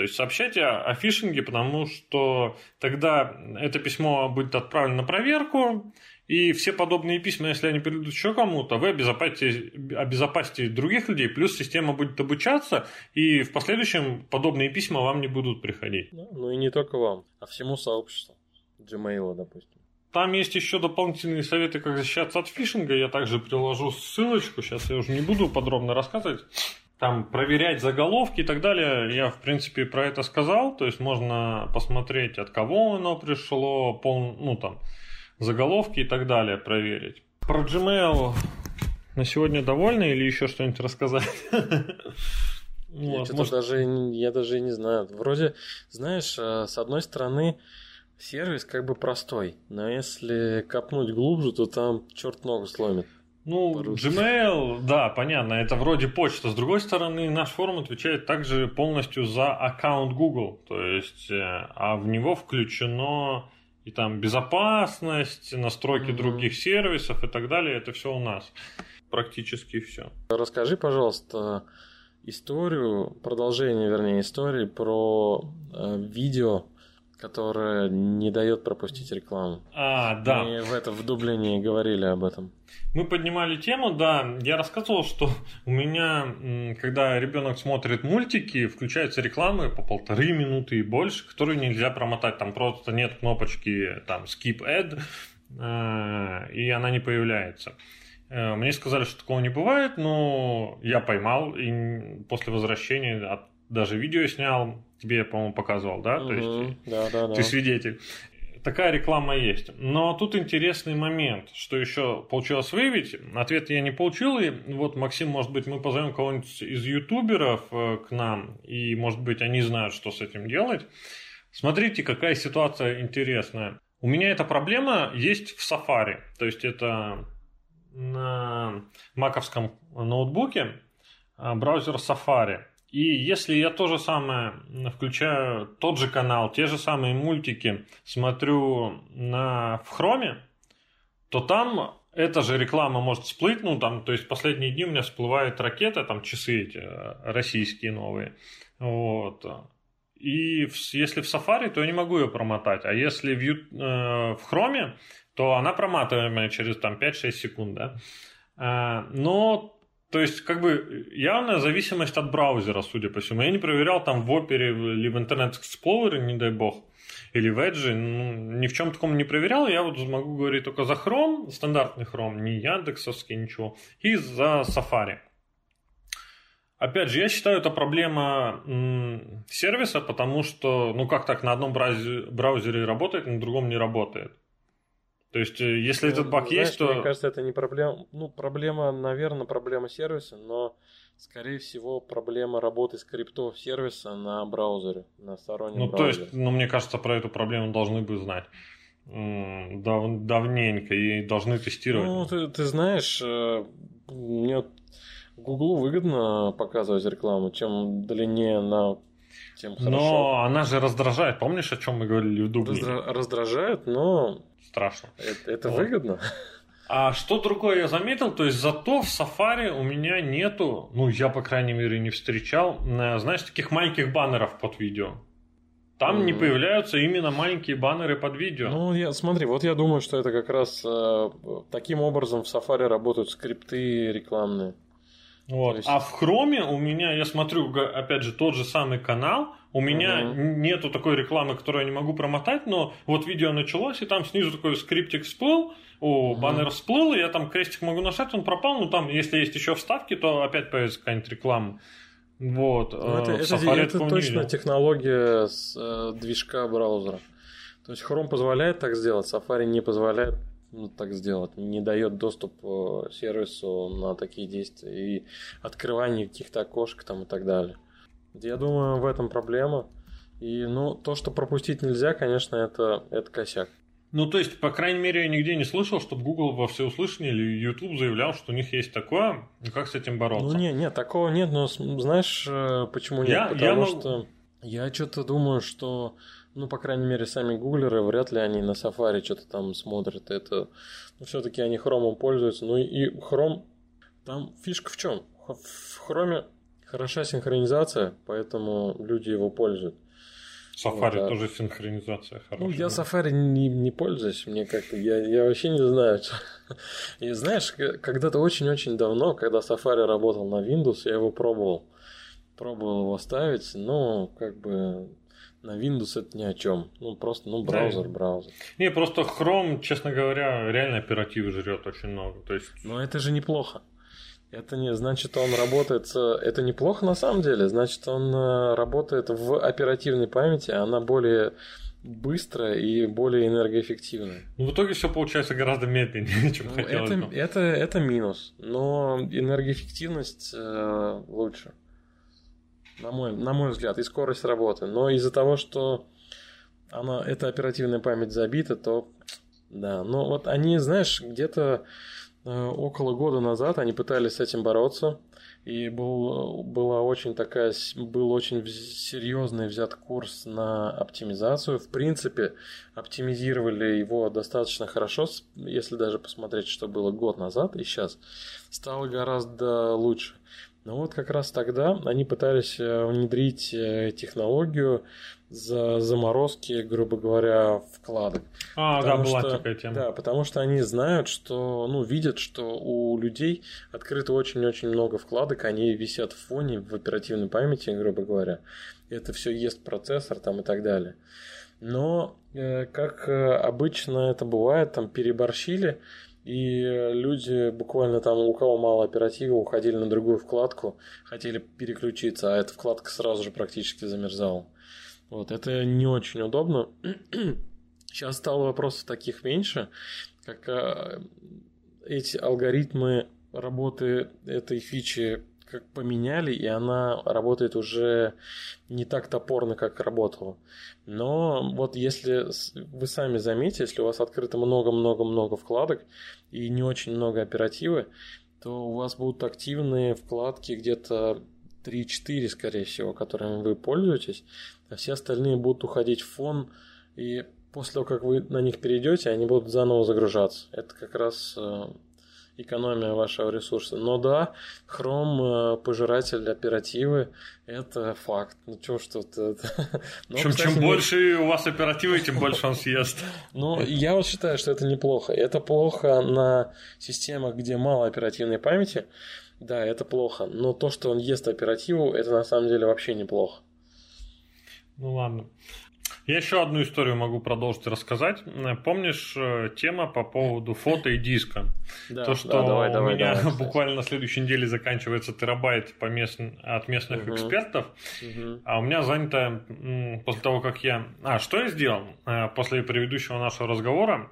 [SPEAKER 1] то есть сообщайте о фишинге, потому что тогда это письмо будет отправлено на проверку, и все подобные письма, если они перейдут еще кому-то, вы обезопасите, обезопасите других людей, плюс система будет обучаться, и в последующем подобные письма вам не будут приходить.
[SPEAKER 2] Ну и не только вам, а всему сообществу. Gmail, допустим.
[SPEAKER 1] Там есть еще дополнительные советы, как защищаться от фишинга. Я также приложу ссылочку. Сейчас я уже не буду подробно рассказывать. Там проверять заголовки и так далее. Я, в принципе, про это сказал. То есть можно посмотреть, от кого оно пришло, пол, ну там, заголовки и так далее проверить. Про Gmail на сегодня довольны или еще что-нибудь рассказать?
[SPEAKER 2] Я, может... даже, я даже не знаю. Вроде, знаешь, э, с одной стороны, Сервис как бы простой, но если копнуть глубже, то там черт ногу сломит.
[SPEAKER 1] Ну, Gmail, да, понятно, это вроде почта. С другой стороны, наш форум отвечает также полностью за аккаунт Google. То есть, э, а в него включено и там безопасность, настройки mm-hmm. других сервисов и так далее. Это все у нас. Практически все.
[SPEAKER 2] Расскажи, пожалуйста, историю, продолжение, вернее, истории про э, видео которая не дает пропустить рекламу.
[SPEAKER 1] А, да.
[SPEAKER 2] Мы в это в Дублине говорили об этом.
[SPEAKER 1] Мы поднимали тему, да. Я рассказывал, что у меня, когда ребенок смотрит мультики, включаются рекламы по полторы минуты и больше, которые нельзя промотать. Там просто нет кнопочки там skip ad, э, и она не появляется. Э, мне сказали, что такого не бывает, но я поймал и после возвращения даже видео снял, тебе я, по-моему, показывал, да? То есть
[SPEAKER 2] да, да,
[SPEAKER 1] ты свидетель. Такая реклама есть. Но тут интересный момент, что еще получилось выявить. Ответ я не получил, и вот, Максим, может быть, мы позовем кого-нибудь из ютуберов э, к нам, и, может быть, они знают, что с этим делать. Смотрите, какая ситуация интересная. У меня эта проблема есть в Safari. То есть это на маковском ноутбуке э, браузер Safari. И если я то же самое включаю, тот же канал, те же самые мультики смотрю на, в хроме, то там эта же реклама может всплыть, ну там, то есть последние дни у меня всплывают ракеты, там часы эти э, российские новые, вот. И в, если в Safari, то я не могу ее промотать, а если в, э, в Chrome, то она проматываемая через там 5-6 секунд, да. Э, но то есть, как бы, явная зависимость от браузера, судя по всему. Я не проверял там в Opera или в Internet Explorer, не дай бог, или в Edge, ну, ни в чем таком не проверял. Я вот могу говорить только за Chrome, стандартный Chrome, не Яндексовский, ничего, и за Safari. Опять же, я считаю, это проблема сервиса, потому что, ну как так, на одном браузере работает, на другом не работает. То есть, э, если ну, этот баг знаешь, есть, то...
[SPEAKER 2] Мне кажется, это не проблема... Ну, проблема, наверное, проблема сервиса, но, скорее всего, проблема работы скриптов сервиса на браузере, на стороннем
[SPEAKER 1] ну,
[SPEAKER 2] браузере.
[SPEAKER 1] То есть, ну, мне кажется, про эту проблему должны бы знать дав давненько и должны тестировать.
[SPEAKER 2] Ну, ты, ты знаешь, э, мне Гуглу выгодно показывать рекламу, чем длиннее на тем хорошо.
[SPEAKER 1] Но она же раздражает. Помнишь, о чем мы говорили в Дублине?
[SPEAKER 2] Раздра- раздражает, но
[SPEAKER 1] страшно.
[SPEAKER 2] Это, это вот. выгодно.
[SPEAKER 1] А что другое я заметил, то есть зато в Safari у меня нету, ну я по крайней мере не встречал, знаешь, таких маленьких баннеров под видео. Там mm-hmm. не появляются именно маленькие баннеры под видео.
[SPEAKER 2] Ну, я, смотри, вот я думаю, что это как раз э, таким образом в Safari работают скрипты рекламные.
[SPEAKER 1] Вот. Есть... А в Chrome у меня, я смотрю, опять же, тот же самый канал, у меня угу. нету такой рекламы, которую я не могу промотать, но вот видео началось, и там снизу такой скриптик всплыл, о, угу. баннер всплыл, и я там крестик могу нажать, он пропал, ну там, если есть еще вставки, то опять появится какая-нибудь реклама. Вот.
[SPEAKER 2] Ну, это, э, это, это точно технология с э, движка браузера. То есть Chrome позволяет так сделать, Safari не позволяет ну, так сделать, не дает доступ э, сервису на такие действия и открывание каких-то окошек там и так далее. Я думаю, в этом проблема. И, ну, то, что пропустить нельзя, конечно, это, это косяк.
[SPEAKER 1] Ну, то есть, по крайней мере, я нигде не слышал, чтобы Google во всеуслышание или YouTube заявлял, что у них есть такое, и как с этим бороться.
[SPEAKER 2] Ну, не, нет, такого нет, но знаешь, э, почему нет?
[SPEAKER 1] Я-
[SPEAKER 2] Потому
[SPEAKER 1] я
[SPEAKER 2] что я что-то думаю, что, ну, по крайней мере, сами гуглеры, вряд ли они на Safari что-то там смотрят. Это, ну, все-таки они хромом пользуются. Ну, и хром, там фишка в чем? В хроме хороша синхронизация, поэтому люди его пользуют.
[SPEAKER 1] Safari
[SPEAKER 2] Вот, да.
[SPEAKER 1] тоже синхронизация хорошая.
[SPEAKER 2] Ну, я Safari не, не пользуюсь, мне как-то, я, я вообще не знаю. что- И знаешь, когда-то очень-очень давно, когда Safari работал на Windows, я его пробовал. Пробовал его ставить, но как бы на Windows это ни о чем. Ну, просто, ну,
[SPEAKER 1] Да.
[SPEAKER 2] браузер, браузер.
[SPEAKER 1] Не, просто Chrome, честно говоря, реально оперативы жрет очень много. То есть,
[SPEAKER 2] Но это же неплохо. Это не значит, он работает... с- Это неплохо на самом деле. Значит, он э, работает в оперативной памяти, она более быстрая и более энергоэффективная.
[SPEAKER 1] ну, в итоге все получается гораздо медленнее, чем
[SPEAKER 2] Ну,
[SPEAKER 1] хотелось
[SPEAKER 2] это,
[SPEAKER 1] бы.
[SPEAKER 2] это, это минус, но энергоэффективность э, лучше, на мой, на мой взгляд, и скорость работы. Но из-за того, что она, эта оперативная память забита, то да. Но вот они, знаешь, где-то э, около года назад они пытались с этим бороться. И был, была очень такая, был очень серьезный взят курс на оптимизацию. В принципе, оптимизировали его достаточно хорошо, если даже посмотреть, что было год назад и сейчас, стало гораздо лучше. Но вот как раз тогда они пытались э, внедрить э, технологию за заморозки, грубо говоря, вкладок.
[SPEAKER 1] А, да,
[SPEAKER 2] Потому
[SPEAKER 1] была
[SPEAKER 2] что-
[SPEAKER 1] такая тема.
[SPEAKER 2] Да, потому что они знают, что, ну, видят, что у людей открыто очень-очень много вкладок, они висят в фоне, в оперативной памяти, грубо говоря. Это все ест процессор там и так далее. Но, э, как э, обычно это бывает, там переборщили, и люди буквально там, у кого мало оперативы, уходили на другую вкладку, хотели переключиться, а эта вкладка сразу же практически замерзала. Вот, это не очень удобно. Сейчас стало вопросов таких меньше, как а, эти алгоритмы работы этой фичи как поменяли, и она работает уже не так топорно, как работала. Но вот если вы сами заметите, если у вас открыто много-много-много вкладок и не очень много оперативы, то у вас будут активные вкладки где-то 3-4, скорее всего, которыми вы пользуетесь, а все остальные будут уходить в фон, и после того, как вы на них перейдете, они будут заново загружаться. Это как раз э, экономия вашего ресурса. Но да, Chrome э, пожиратель оперативы, это факт. Ну чё ж тут... это- Но,
[SPEAKER 1] Чем,
[SPEAKER 2] кстати,
[SPEAKER 1] чем больше у вас оперативы, тем больше он съест.
[SPEAKER 2] ну, я вот считаю, что это неплохо. Это плохо на системах, где мало оперативной памяти. Да, это плохо. Но то, что он ест оперативу, это на самом деле вообще неплохо.
[SPEAKER 1] Ну ладно. Я еще одну историю могу продолжить рассказать. Помнишь э, тема по поводу фото и диска?
[SPEAKER 2] Да,
[SPEAKER 1] То, что
[SPEAKER 2] да, давай,
[SPEAKER 1] у
[SPEAKER 2] давай,
[SPEAKER 1] меня
[SPEAKER 2] давай,
[SPEAKER 1] буквально на следующей неделе заканчивается терабайт по местн- от местных
[SPEAKER 2] Мгм.
[SPEAKER 1] экспертов,
[SPEAKER 2] Мгм.
[SPEAKER 1] а у меня занято после того, как я... А, что я сделал? Э, После предыдущего нашего разговора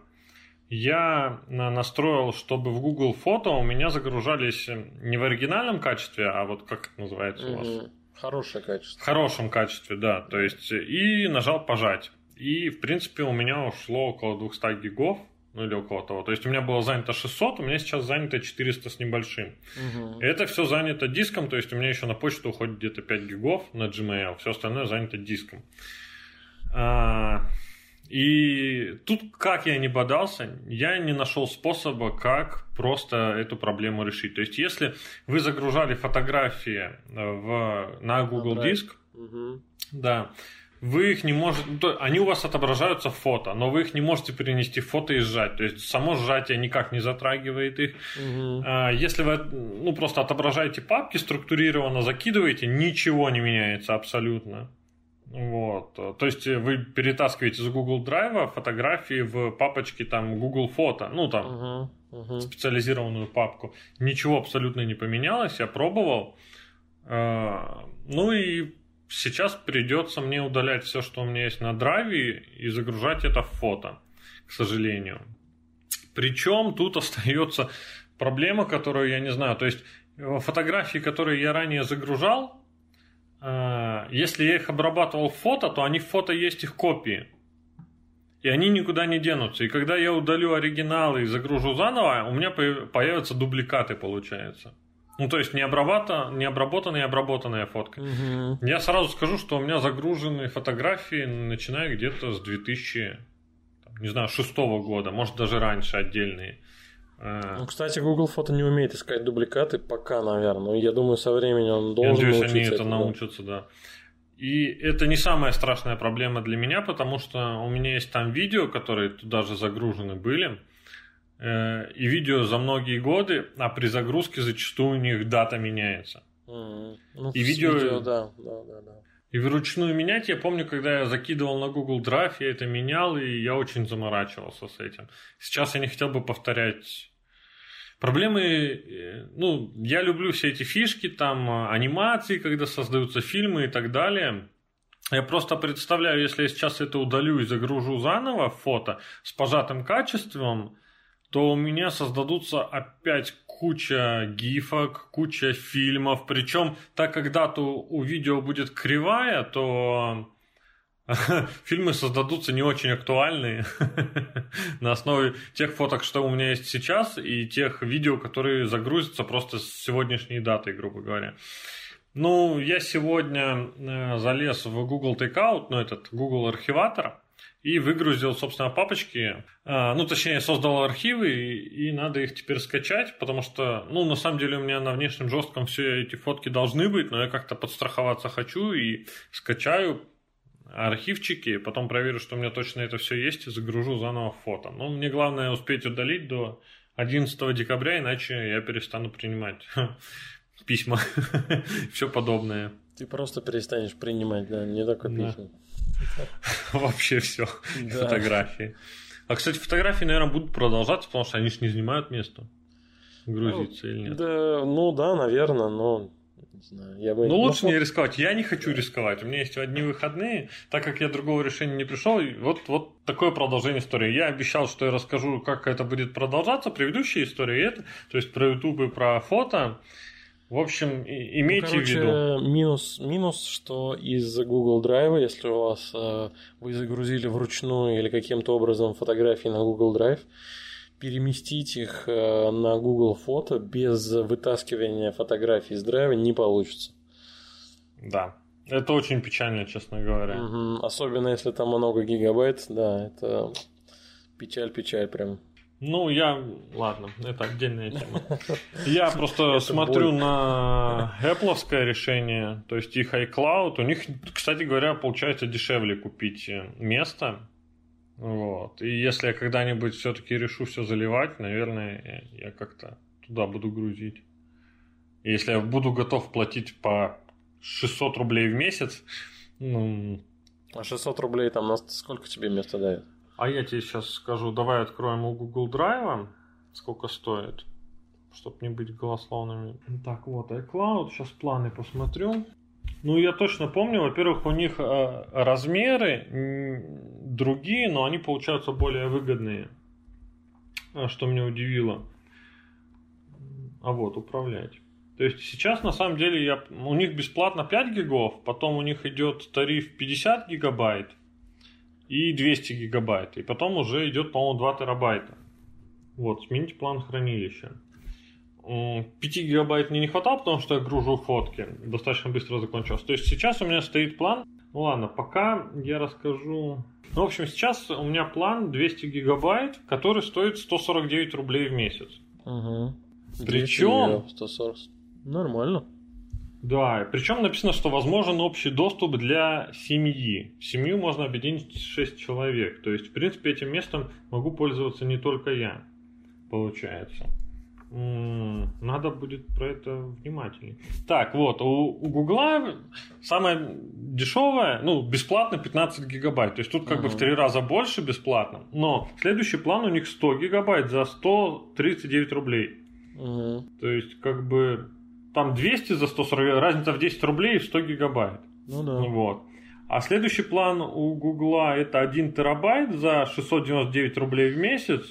[SPEAKER 1] я на- настроил, чтобы в Google фото у меня загружались э, не в оригинальном качестве, а вот как это называется у вас?
[SPEAKER 2] Хорошее качество.
[SPEAKER 1] В хорошем качестве, да. То есть, и нажал пожать. И, в принципе, у меня ушло около 200 гигов, ну или около того. То есть, у меня было занято 600, у меня сейчас занято 400 с небольшим.
[SPEAKER 2] Мгм.
[SPEAKER 1] Это все занято диском, то есть, у меня еще на почту уходит где-то 5 гигов на Gmail, все остальное занято диском. А, и тут, как я не бодался, я не нашел способа, как просто эту проблему решить. То есть, если вы загружали фотографии э, в, на Google
[SPEAKER 2] Drive.
[SPEAKER 1] диск,
[SPEAKER 2] Мгм.
[SPEAKER 1] да, вы их не можете, ну, они у вас отображаются в фото, но вы их не можете перенести в фото и сжать. То есть само сжатие никак не затрагивает их. А, Если вы ну, просто отображаете папки, структурированно закидываете, ничего не меняется абсолютно. Вот. То есть вы перетаскиваете из Google Drive фотографии в папочке там Google Фото, ну там
[SPEAKER 2] Мгм. Мгм.
[SPEAKER 1] специализированную папку. Ничего абсолютно не поменялось, я пробовал. Э, Ну и сейчас придется мне удалять все, что у меня есть на драйве, и загружать это в фото, к сожалению. Причем тут остается проблема, которую я не знаю. То есть э, фотографии, которые я ранее загружал, э, если я их обрабатывал в фото, то они в фото есть их копии. и они никуда не денутся. И когда я удалю оригиналы и загружу заново, у меня появятся дубликаты, получается. Ну, то есть не, обрабата, не обработанная и обработанная фотка. Угу. Я сразу скажу, что у меня загружены фотографии, начиная где-то с 2000, не знаю, шестого года, может даже раньше отдельные.
[SPEAKER 2] Э, ну, кстати, Google Фото не умеет искать дубликаты пока, наверное. Но я думаю, со временем он должен Я
[SPEAKER 1] надеюсь, они это научатся, да. И это не самая страшная проблема для меня, потому что у меня есть там видео, которые туда же загружены были. Э, и видео за многие годы, а при загрузке зачастую у них дата меняется.
[SPEAKER 2] Mm. Ну, и видео, видео да, да, да, да.
[SPEAKER 1] И вручную менять, я помню, когда я закидывал на Google Drive, я это менял, и я очень заморачивался с этим. Сейчас я не хотел бы повторять Проблемы, э, ну, я люблю все эти фишки, там, а, анимации, когда создаются фильмы и так далее. Я просто представляю, если я сейчас это удалю и загружу заново фото с пожатым качеством, то у меня создадутся опять куча гифок, куча фильмов. Причем, так как дата у видео будет кривая, то фильмы создадутся не очень актуальные на основе тех фоток, что у меня есть сейчас, и тех видео, которые загрузятся просто с сегодняшней датой, грубо говоря. Ну, я сегодня э, залез в Google Takeout, ну, этот Google архиватор, и выгрузил, собственно, папочки. А, ну, точнее, создал архивы, и, и надо их теперь скачать, потому что, ну, на самом деле у меня на внешнем жестком все эти фотки должны быть, но я как-то подстраховаться хочу и скачаю, архивчики, потом проверю, что у меня точно это все есть, и загружу заново фото. Но мне главное успеть удалить до 11 декабря, иначе я перестану принимать письма, все подобное.
[SPEAKER 2] Ты просто перестанешь принимать, да, не только письма.
[SPEAKER 1] Вообще все, фотографии. А, кстати, фотографии, наверное, будут продолжаться, потому что они же не занимают место. Грузиться ну, или нет?
[SPEAKER 2] Да, ну да, наверное, но не знаю, я
[SPEAKER 1] бы... Ну, лучше не рисковать. Я не хочу рисковать. У меня есть одни выходные, так как я другого решения не пришел. Вот, вот такое продолжение истории. Я обещал, что я расскажу, как это будет продолжаться. Предыдущая история это, то есть про YouTube и про фото. В общем, имейте ну, короче, в виду.
[SPEAKER 2] Минус, минус, что из Google Drive, если у вас э, вы загрузили вручную или каким-то образом фотографии на Google Drive, переместить их э, на Google Фото без вытаскивания фотографий из драйва не получится.
[SPEAKER 1] Да. Это очень печально, честно говоря.
[SPEAKER 2] Угу. Особенно если там много гигабайт, да, это печаль-печаль прям.
[SPEAKER 1] Ну, я... Ладно, это отдельная тема. Я просто смотрю на Apple решение, то есть их iCloud. У них, кстати говоря, получается дешевле купить место вот. И если я когда-нибудь все-таки решу все заливать, наверное, я как-то туда буду грузить. И если я буду готов платить по 600 рублей в месяц, ну...
[SPEAKER 2] А 600 рублей там на сколько тебе места дает?
[SPEAKER 1] А я тебе сейчас скажу, давай откроем у Google Drive, сколько стоит, чтобы не быть голословными. Так, вот iCloud, сейчас планы посмотрю. Ну, я точно помню, во-первых, у них э, размеры другие, но они получаются более выгодные, э, что меня удивило. А вот, управлять. То есть сейчас на самом деле я, у них бесплатно 5 гигов, потом у них идет тариф 50 гигабайт и 200 гигабайт, и потом уже идет, по-моему, 2 терабайта. Вот, смените план хранилища. 5 гигабайт мне не хватало, потому что я гружу фотки. Достаточно быстро закончилось. То есть сейчас у меня стоит план. Ну ладно, пока я расскажу. Ну, в общем, сейчас у меня план 200 гигабайт, который стоит 149 рублей в месяц.
[SPEAKER 2] Угу.
[SPEAKER 1] Причем...
[SPEAKER 2] 140. Нормально.
[SPEAKER 1] Да, причем написано, что возможен общий доступ для семьи. Семью можно объединить 6 человек. То есть, в принципе, этим местом могу пользоваться не только я, получается. Надо будет про это внимательнее. Так, вот, у, у Гугла самое дешевое, ну, бесплатно 15 гигабайт. То есть тут как uh-huh. бы в три раза больше бесплатно. Но следующий план у них 100 гигабайт за 139 рублей.
[SPEAKER 2] Uh-huh.
[SPEAKER 1] То есть как бы там 200 за 140, разница в 10 рублей и 100 гигабайт.
[SPEAKER 2] Ну да.
[SPEAKER 1] Вот. А следующий план у Гугла это 1 терабайт за 699 рублей в месяц.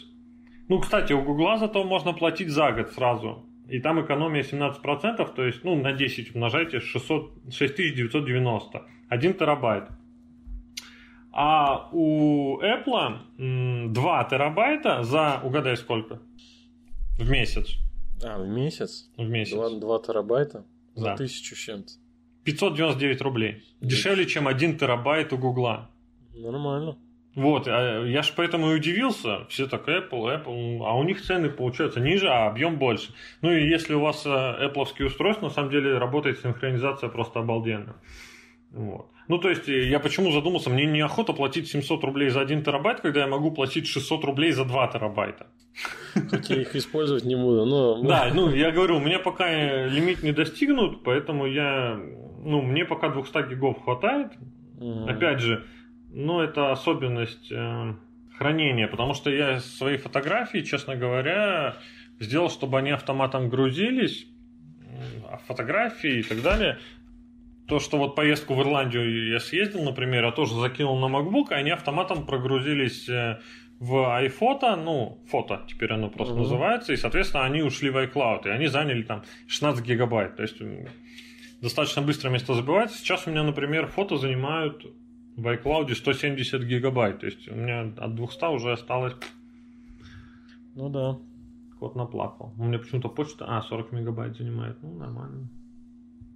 [SPEAKER 1] Ну, кстати, у Гугла зато можно платить за год сразу. И там экономия 17%, то есть, ну, на 10 умножайте 600, 6990. 1 терабайт. А у Apple 2 терабайта за, угадай, сколько? В месяц.
[SPEAKER 2] А, в месяц?
[SPEAKER 1] В месяц.
[SPEAKER 2] 2, 2 терабайта? За
[SPEAKER 1] Да.
[SPEAKER 2] тысячу с чем-то.
[SPEAKER 1] 599 рублей. Дешевле, чем 1 терабайт у Гугла.
[SPEAKER 2] Нормально.
[SPEAKER 1] Вот, а я же поэтому и удивился. Все так Apple, Apple, а у них цены получаются ниже, а объем больше. Ну и если у вас Apple устройство, на самом деле работает синхронизация просто обалденно. Вот. Ну, то есть, я почему задумался, мне неохота платить 700 рублей за 1 терабайт, когда я могу платить 600 рублей за 2 терабайта.
[SPEAKER 2] Тут я их использовать не буду. Но...
[SPEAKER 1] Да, ну, я говорю, у меня пока лимит не достигнут, поэтому я, ну, мне пока 200 гигов хватает.
[SPEAKER 2] Мгм.
[SPEAKER 1] Опять же, ну, это особенность э, хранения, потому что я свои фотографии, честно говоря, сделал, чтобы они автоматом грузились, а фотографии и так далее. То, что вот поездку в Ирландию я съездил, например, я тоже закинул на MacBook, и они автоматом прогрузились э, в iPhoto, ну, фото теперь оно просто
[SPEAKER 2] Мгм.
[SPEAKER 1] называется, и, соответственно, они ушли в iCloud, и они заняли там 16 гигабайт, то есть достаточно быстро место забивается. Сейчас у меня, например, фото занимают в iCloud 170 гигабайт, то есть у меня от 200 уже осталось
[SPEAKER 2] Ну да.
[SPEAKER 1] кот наплакал. У меня почему-то почта, а, 40 мегабайт занимает, ну, нормально.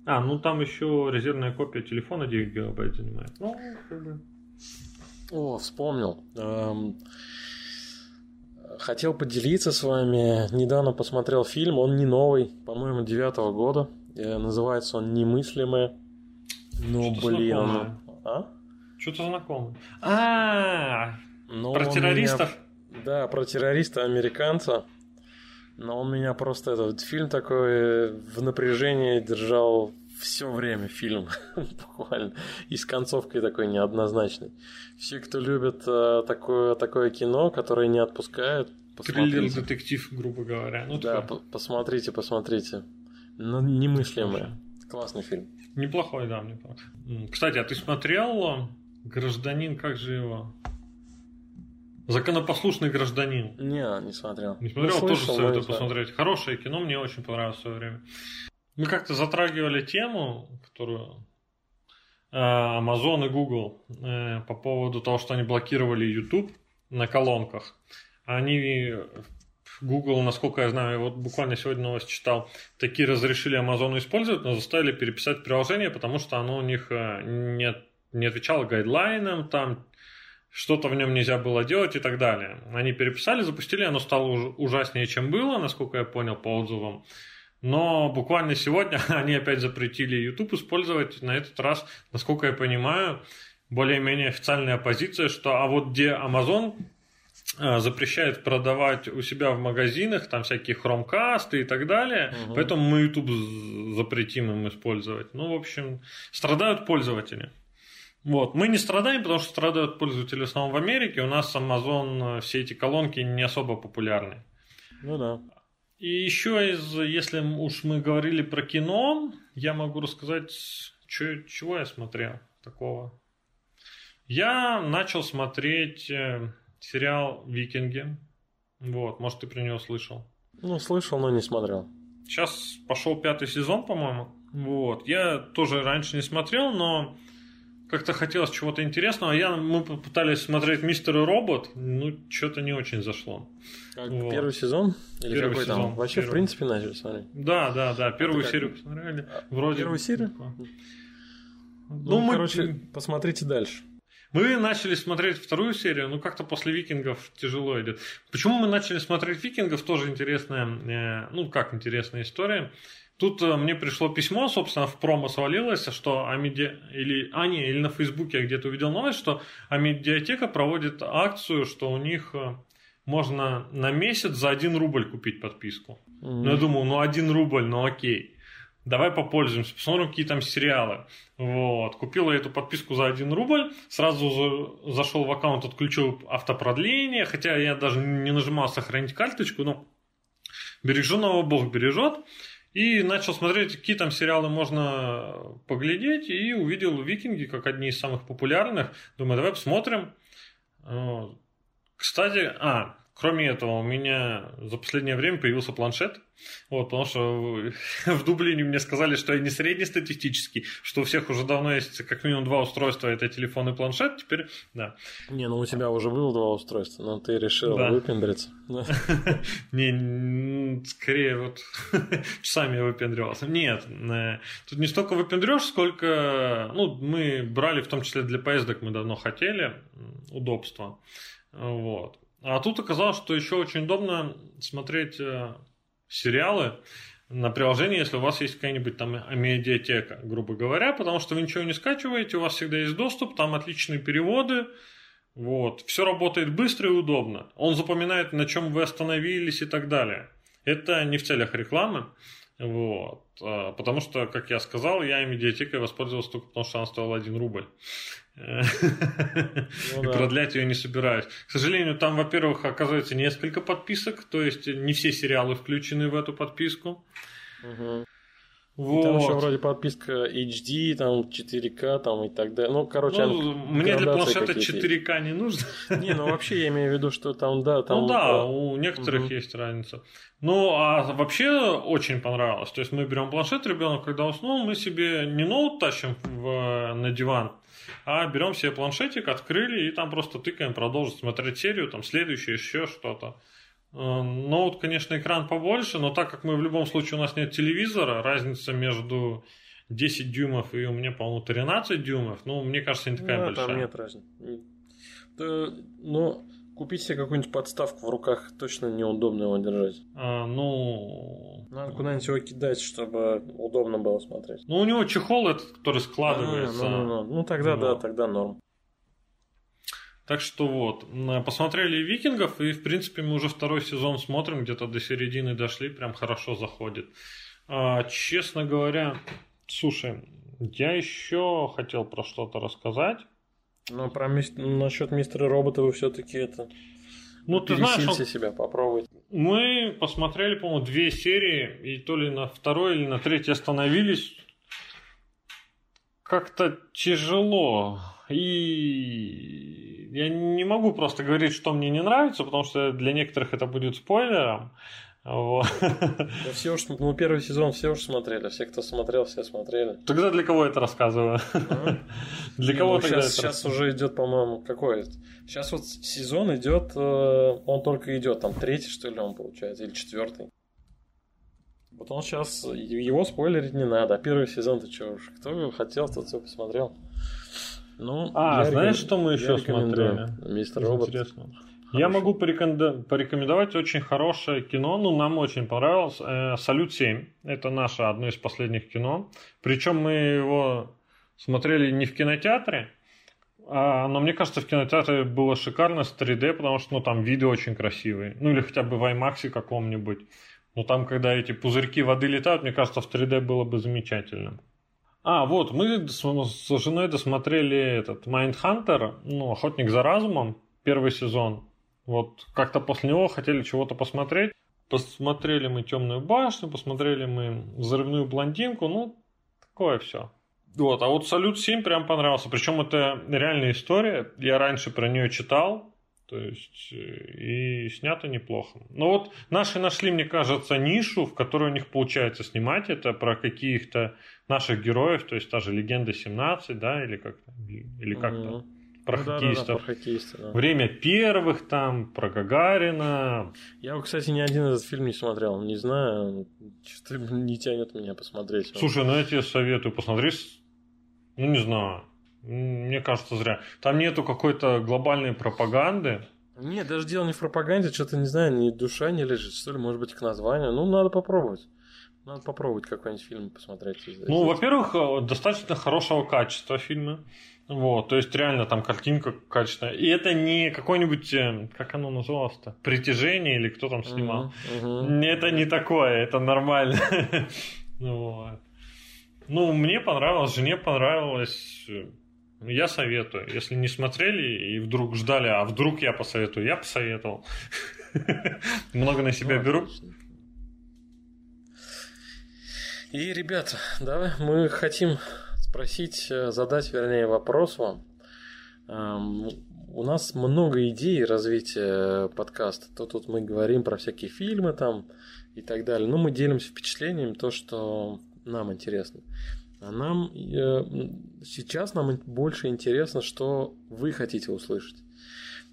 [SPEAKER 1] А, ну там еще резервная копия телефона 9 гигабайт занимает. Ну, как бы...
[SPEAKER 2] О, вспомнил. Эм, Хотел поделиться с вами. Недавно посмотрел фильм. Он не новый, по-моему, девятого года. Э, Называется он «Немыслимое». Ну,
[SPEAKER 1] Что-то
[SPEAKER 2] блин,
[SPEAKER 1] знакомое.
[SPEAKER 2] А?
[SPEAKER 1] Что-то знакомое. А,
[SPEAKER 2] Но
[SPEAKER 1] про
[SPEAKER 2] он
[SPEAKER 1] террористов?
[SPEAKER 2] меня- Да, про террориста-американца. Но он меня просто этот фильм такой э, в напряжении держал все время фильм, буквально. И с концовкой такой неоднозначной. Все, кто любит э, такое, такое кино, которое не отпускает, посмотрите.
[SPEAKER 1] Триллер-детектив, грубо говоря. Ну,
[SPEAKER 2] да, по- посмотрите, посмотрите. Ну, немыслимое. Классный фильм.
[SPEAKER 1] Неплохой, да, неплохой. М, Кстати, а ты смотрел «Гражданин», как же его? «Законопослушный гражданин».
[SPEAKER 2] Не, не смотрел.
[SPEAKER 1] Не смотрел,
[SPEAKER 2] Ну,
[SPEAKER 1] тоже
[SPEAKER 2] слышал,
[SPEAKER 1] советую посмотреть. Хорошее кино, мне очень понравилось в свое время. Мы как-то затрагивали тему, которую э, Amazon и Google э, по поводу того, что они блокировали YouTube на колонках. Они Google, насколько я знаю, вот буквально сегодня новость читал, такие разрешили Amazon использовать, но заставили переписать приложение, потому что оно у них э, не, не отвечало гайдлайнам, там что-то в нем нельзя было делать и так далее. Они переписали, запустили, оно стало уж- ужаснее, чем было, насколько я понял по отзывам. Но буквально сегодня они опять запретили YouTube использовать. На этот раз, насколько я понимаю, более-менее официальная позиция, что а вот где Amazon э, запрещает продавать у себя в магазинах там всякие хромкасты и так далее,
[SPEAKER 2] Мгм.
[SPEAKER 1] поэтому мы YouTube запретим им использовать. Ну, в общем, страдают пользователи. Вот. Мы не страдаем, потому что страдают пользователи в основном в Америке. У нас Amazon, э, все эти колонки не особо популярны.
[SPEAKER 2] Ну да.
[SPEAKER 1] И еще из, если уж мы говорили про кино, я могу рассказать, чё- чего я смотрел такого. Я начал смотреть э, сериал «Викинги». Вот, может, ты про него слышал.
[SPEAKER 2] Ну, слышал, но не смотрел.
[SPEAKER 1] Сейчас пошел пятый сезон, по-моему. Вот. Я тоже раньше не смотрел, но как-то хотелось чего-то интересного. Я, мы попытались смотреть «Мистер и робот», ну, что-то не очень зашло.
[SPEAKER 2] Как,
[SPEAKER 1] Вот.
[SPEAKER 2] Первый сезон? Или
[SPEAKER 1] Первый
[SPEAKER 2] какой
[SPEAKER 1] сезон,
[SPEAKER 2] там? Вообще, в
[SPEAKER 1] первый.
[SPEAKER 2] принципе, начали смотреть.
[SPEAKER 1] Да, да, да, первую
[SPEAKER 2] как?
[SPEAKER 1] серию посмотрели.
[SPEAKER 2] А,
[SPEAKER 1] Вроде
[SPEAKER 2] Первую серию?
[SPEAKER 1] Ну,
[SPEAKER 2] Ну,
[SPEAKER 1] мы,
[SPEAKER 2] короче, посмотрите дальше.
[SPEAKER 1] мы начали смотреть вторую серию, ну как-то после викингов тяжело идет. Почему мы начали смотреть викингов, тоже интересная, э, ну как интересная история. Тут э, мне пришло письмо, собственно, в промо свалилось, что Амеди... или а, не, или на Фейсбуке я где-то увидел новость, что Амедиатека проводит акцию, что у них э, можно на месяц за 1 рубль купить подписку.
[SPEAKER 2] Мгм.
[SPEAKER 1] Ну, я думал, ну, 1 рубль, ну, окей. Давай попользуемся, посмотрим, какие там сериалы. Вот. Купил я эту подписку за 1 рубль, сразу за- зашел в аккаунт, отключил автопродление, хотя я даже не нажимал сохранить карточку, но береженого Бог бережет. И начал смотреть, какие там сериалы можно поглядеть, и увидел «Викинги» как одни из самых популярных. Думаю, давай посмотрим. Кстати, а, Кроме этого, у меня за последнее время появился планшет. Вот, потому что в Дублине мне сказали, что я не среднестатистический, что у всех уже давно есть как минимум два устройства, это телефон и планшет, теперь, да.
[SPEAKER 2] Не, ну у тебя уже было два устройства, но ты решил да. выпендриться.
[SPEAKER 1] Не, скорее вот часами я выпендривался. Нет, э, тут не столько выпендрешь, сколько, ну, мы брали в том числе для поездок, мы давно хотели удобства. Вот. А тут оказалось, что еще очень удобно смотреть э, сериалы на приложении, если у вас есть какая-нибудь там медиатека, грубо говоря, потому что вы ничего не скачиваете, у вас всегда есть доступ, там отличные переводы, вот, все работает быстро и удобно. Он запоминает, на чем вы остановились и так далее. Это не в целях рекламы, вот, а, потому что, как я сказал, я медиатекой воспользовался только потому, что она стоила 1 рубль. Ну, и продлять ее не собираюсь. К сожалению, там, во-первых, оказывается несколько подписок, то есть не все сериалы включены в эту подписку.
[SPEAKER 2] Угу. Вот. Там еще вроде подписка HD, там 4К, там и так далее. Ну, короче,
[SPEAKER 1] ну, мне для планшета 4К не нужно.
[SPEAKER 2] Не, ну вообще я имею в виду, что там, да, там.
[SPEAKER 1] Ну да, у некоторых угу. есть разница. Ну, а вообще очень понравилось. То есть мы берем планшет, ребенок, когда уснул, мы себе не ноут тащим в, на диван, а берем себе планшетик, открыли и там просто тыкаем, продолжить смотреть серию, там следующее, еще что-то. Э, ноут, конечно, экран побольше, но так как мы в любом случае у нас нет телевизора, разница между 10 дюймов и у меня, по-моему, 13 дюймов, ну, мне кажется, не такая
[SPEAKER 2] ну,
[SPEAKER 1] большая.
[SPEAKER 2] Там нет разницы. Да, ну, купить себе какую-нибудь подставку в руках точно неудобно его держать.
[SPEAKER 1] А, ну...
[SPEAKER 2] Надо куда-нибудь его кидать, чтобы удобно было смотреть.
[SPEAKER 1] Ну, у него чехол этот, который складывается.
[SPEAKER 2] А, ну, ну, ну. ну тогда ну. да, тогда норм.
[SPEAKER 1] Так что вот, посмотрели «Викингов», и, в принципе, мы уже второй сезон смотрим, где-то до середины дошли, прям хорошо заходит. А, честно говоря, слушай, я еще хотел про что-то рассказать.
[SPEAKER 2] Ну, про мис... насчет мистера робота вы все-таки это...
[SPEAKER 1] Ну, ты знаешь, он...
[SPEAKER 2] себя, попробовать.
[SPEAKER 1] Мы посмотрели, по-моему, две серии, и то ли на второй, или на третьей остановились. Как-то тяжело. И я не могу просто говорить, что мне не нравится, потому что для некоторых это будет спойлером. Вот.
[SPEAKER 2] Да все уж, ну, первый сезон все уже смотрели, все, кто смотрел, все смотрели.
[SPEAKER 1] Тогда для кого это рассказываю? Для кого
[SPEAKER 2] ну, тогда Сейчас уже идет, по-моему, какой Сейчас вот сезон идет, э, он только идет, там третий, что ли, он получается, или четвертый. Вот он сейчас, его спойлерить не надо, а первый сезон ты что уж, кто хотел, тот все посмотрел.
[SPEAKER 1] Ну, а, знаешь, что мы еще смотрели?
[SPEAKER 2] Мистер Робот.
[SPEAKER 1] Интересно. Я могу порекомендовать очень хорошее кино, ну, нам очень понравилось. Э, «Салют 7». Это наше одно из последних кино. Причем мы его смотрели не в кинотеатре, а, но мне кажется, в кинотеатре было шикарно с 3D, потому что ну, там виды очень красивые. Ну, или хотя бы в IMAX каком-нибудь. Ну, там, когда эти пузырьки воды летают, мне кажется, в 3D было бы замечательно. А, вот, мы с женой досмотрели этот Mindhunter, ну, Охотник за разумом, первый сезон. Вот как-то после него хотели чего-то посмотреть. Посмотрели мы Темную башню, посмотрели мы Взрывную блондинку, ну, такое все. Вот, а вот Салют 7 прям понравился. Причем это реальная история. Я раньше про нее читал. То есть, э, и снято неплохо. Но вот наши нашли, мне кажется, нишу, в которой у них получается снимать. Это про каких-то наших героев, то есть та же Легенда 17, да, или как-то. Или как-то. Угу про ну, хоккеистов. Да, да, да, про хоккеистов да. Время первых там, про Гагарина.
[SPEAKER 2] Я, кстати, ни один этот фильм не смотрел. Не знаю, что не тянет меня посмотреть.
[SPEAKER 1] Слушай, ну я тебе советую посмотреть. Ну, не знаю. Мне кажется, зря. Там нету какой-то глобальной пропаганды.
[SPEAKER 2] Нет, даже дело не в пропаганде, что-то, не знаю, ни душа не лежит, что ли, может быть, к названию. Ну, надо попробовать. Надо попробовать какой-нибудь фильм посмотреть.
[SPEAKER 1] Ну, во-первых, э, достаточно хорошего качества фильма. Вот, то есть реально там картинка качественная. И это не какой-нибудь, э, как оно называлось-то, притяжение или кто там снимал. Uh-huh, uh-huh. Это не такое, это нормально. вот. Ну, мне понравилось, жене понравилось. Я советую. Если не смотрели и вдруг ждали, а вдруг я посоветую, я посоветовал. Много на себя ну, беру.
[SPEAKER 2] И, ребята, да, мы хотим спросить, э, задать, вернее, вопрос вам. Эм, у нас много идей развития подкаста. То тут мы говорим про всякие фильмы там и так далее. Но мы делимся впечатлениями, то, что нам интересно. А нам сейчас нам больше интересно, что вы хотите услышать.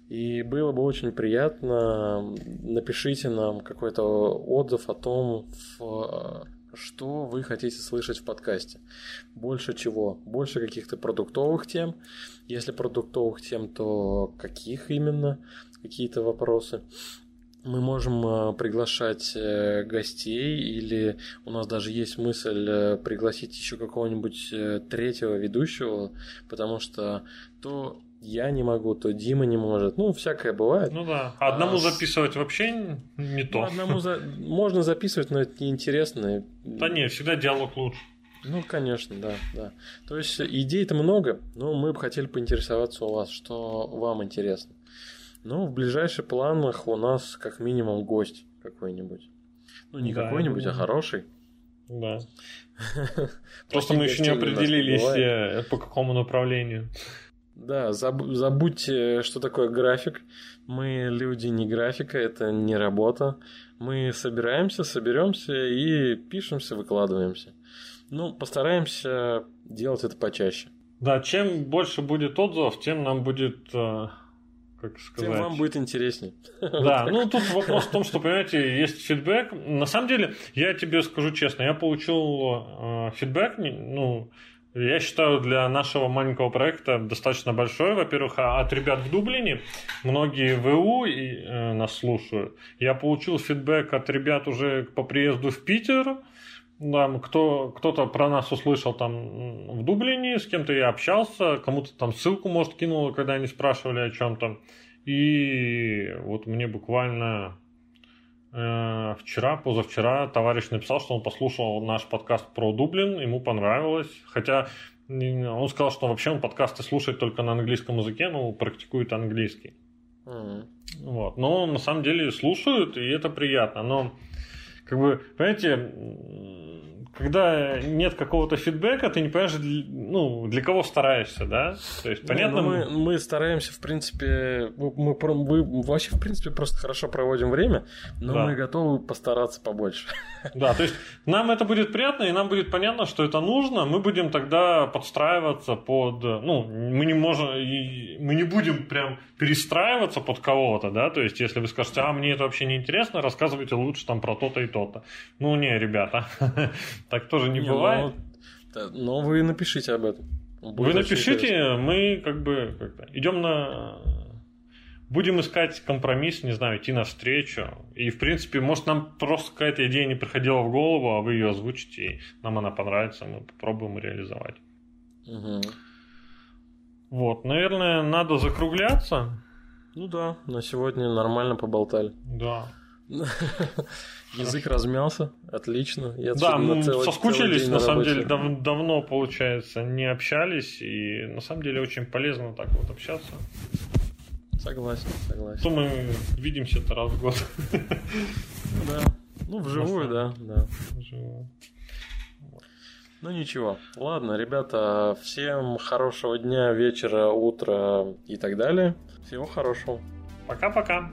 [SPEAKER 2] И было бы очень приятно, напишите нам какой-то отзыв о том, что вы хотите слышать в подкасте. Больше чего? Больше каких-то продуктовых тем. Если продуктовых тем, то каких именно? Какие-то вопросы мы можем э, приглашать э, гостей, или у нас даже есть мысль э, пригласить еще какого-нибудь третьего ведущего, потому что то я не могу, то Дима не может. Ну, всякое бывает.
[SPEAKER 1] Ну да. Одному а, записывать вообще не то.
[SPEAKER 2] Одному за... можно записывать, но это неинтересно.
[SPEAKER 1] Да не, всегда диалог лучше.
[SPEAKER 2] Ну, конечно, да, да. То есть идей-то много, но мы бы хотели поинтересоваться у вас, что вам интересно. Ну, в ближайших планах у нас как минимум гость какой-нибудь. Ну, не да, какой-нибудь, а хороший.
[SPEAKER 1] Да. Просто мы еще не определились, э, по какому направлению.
[SPEAKER 2] Да, забудьте, что такое график. Мы люди не графика, это не работа. Мы собираемся, соберемся и пишемся, выкладываемся. Ну, постараемся делать это почаще.
[SPEAKER 1] Да, чем больше будет отзывов, тем нам будет э, как сказать.
[SPEAKER 2] Тем вам будет интереснее.
[SPEAKER 1] Да, ну тут вопрос в том, что, понимаете, есть фидбэк. На самом деле, я тебе скажу честно, я получил э, фидбэк, ну, я считаю, для нашего маленького проекта достаточно большой. Во-первых, а от ребят в Дублине, многие ВУ и, э, нас слушают. Я получил фидбэк от ребят уже по приезду в Питер. Там кто, кто-то про нас услышал там в Дублине, с кем-то я общался, кому-то там ссылку, может, кинул, когда они спрашивали о чем-то. И вот мне буквально э, вчера, позавчера товарищ написал, что он послушал наш подкаст про Дублин, ему понравилось. Хотя он сказал, что вообще он подкасты слушает только на английском языке, но практикует английский. Mm-hmm. Вот. Но на самом деле слушают, и это приятно. Но как бы, понимаете, когда нет какого-то фидбэка, ты не понимаешь, ну, для кого стараешься, да?
[SPEAKER 2] То есть, понятно... Не, ну, мы, мы мы в принципе, мы, мы вообще, в принципе, просто хорошо проводим время, но да. мы готовы постараться побольше.
[SPEAKER 1] Да, то есть, нам это будет приятно, и нам будет понятно, что это нужно, мы будем тогда подстраиваться под, ну, мы не можем, мы не будем прям перестраиваться под кого-то, да, то есть, если вы скажете, а, мне это вообще не интересно, рассказывайте лучше там про то-то и то-то. Ну, не, ребята, Так тоже не, не бывает.
[SPEAKER 2] Но, но вы напишите об этом.
[SPEAKER 1] Будет вы напишите, мы как бы как идем на будем искать компромисс, не знаю, идти навстречу. И, в принципе, может, нам просто какая-то идея не приходила в голову, а вы ее озвучите, и нам она понравится, мы попробуем реализовать. Угу. Вот, наверное, надо закругляться.
[SPEAKER 2] Ну да, на сегодня нормально поболтали.
[SPEAKER 1] Да.
[SPEAKER 2] Язык размялся, отлично.
[SPEAKER 1] Я да, мы целый, соскучились, целый на, на самом деле, дав- давно, получается, не общались, и на самом деле очень полезно так вот общаться.
[SPEAKER 2] Согласен, согласен.
[SPEAKER 1] То мы видимся-то раз в год.
[SPEAKER 2] Да. Ну, вживую, да, да. Вживую. Ну ничего. Ладно, ребята, всем хорошего дня, вечера, утра и так далее. Всего хорошего.
[SPEAKER 1] Пока-пока.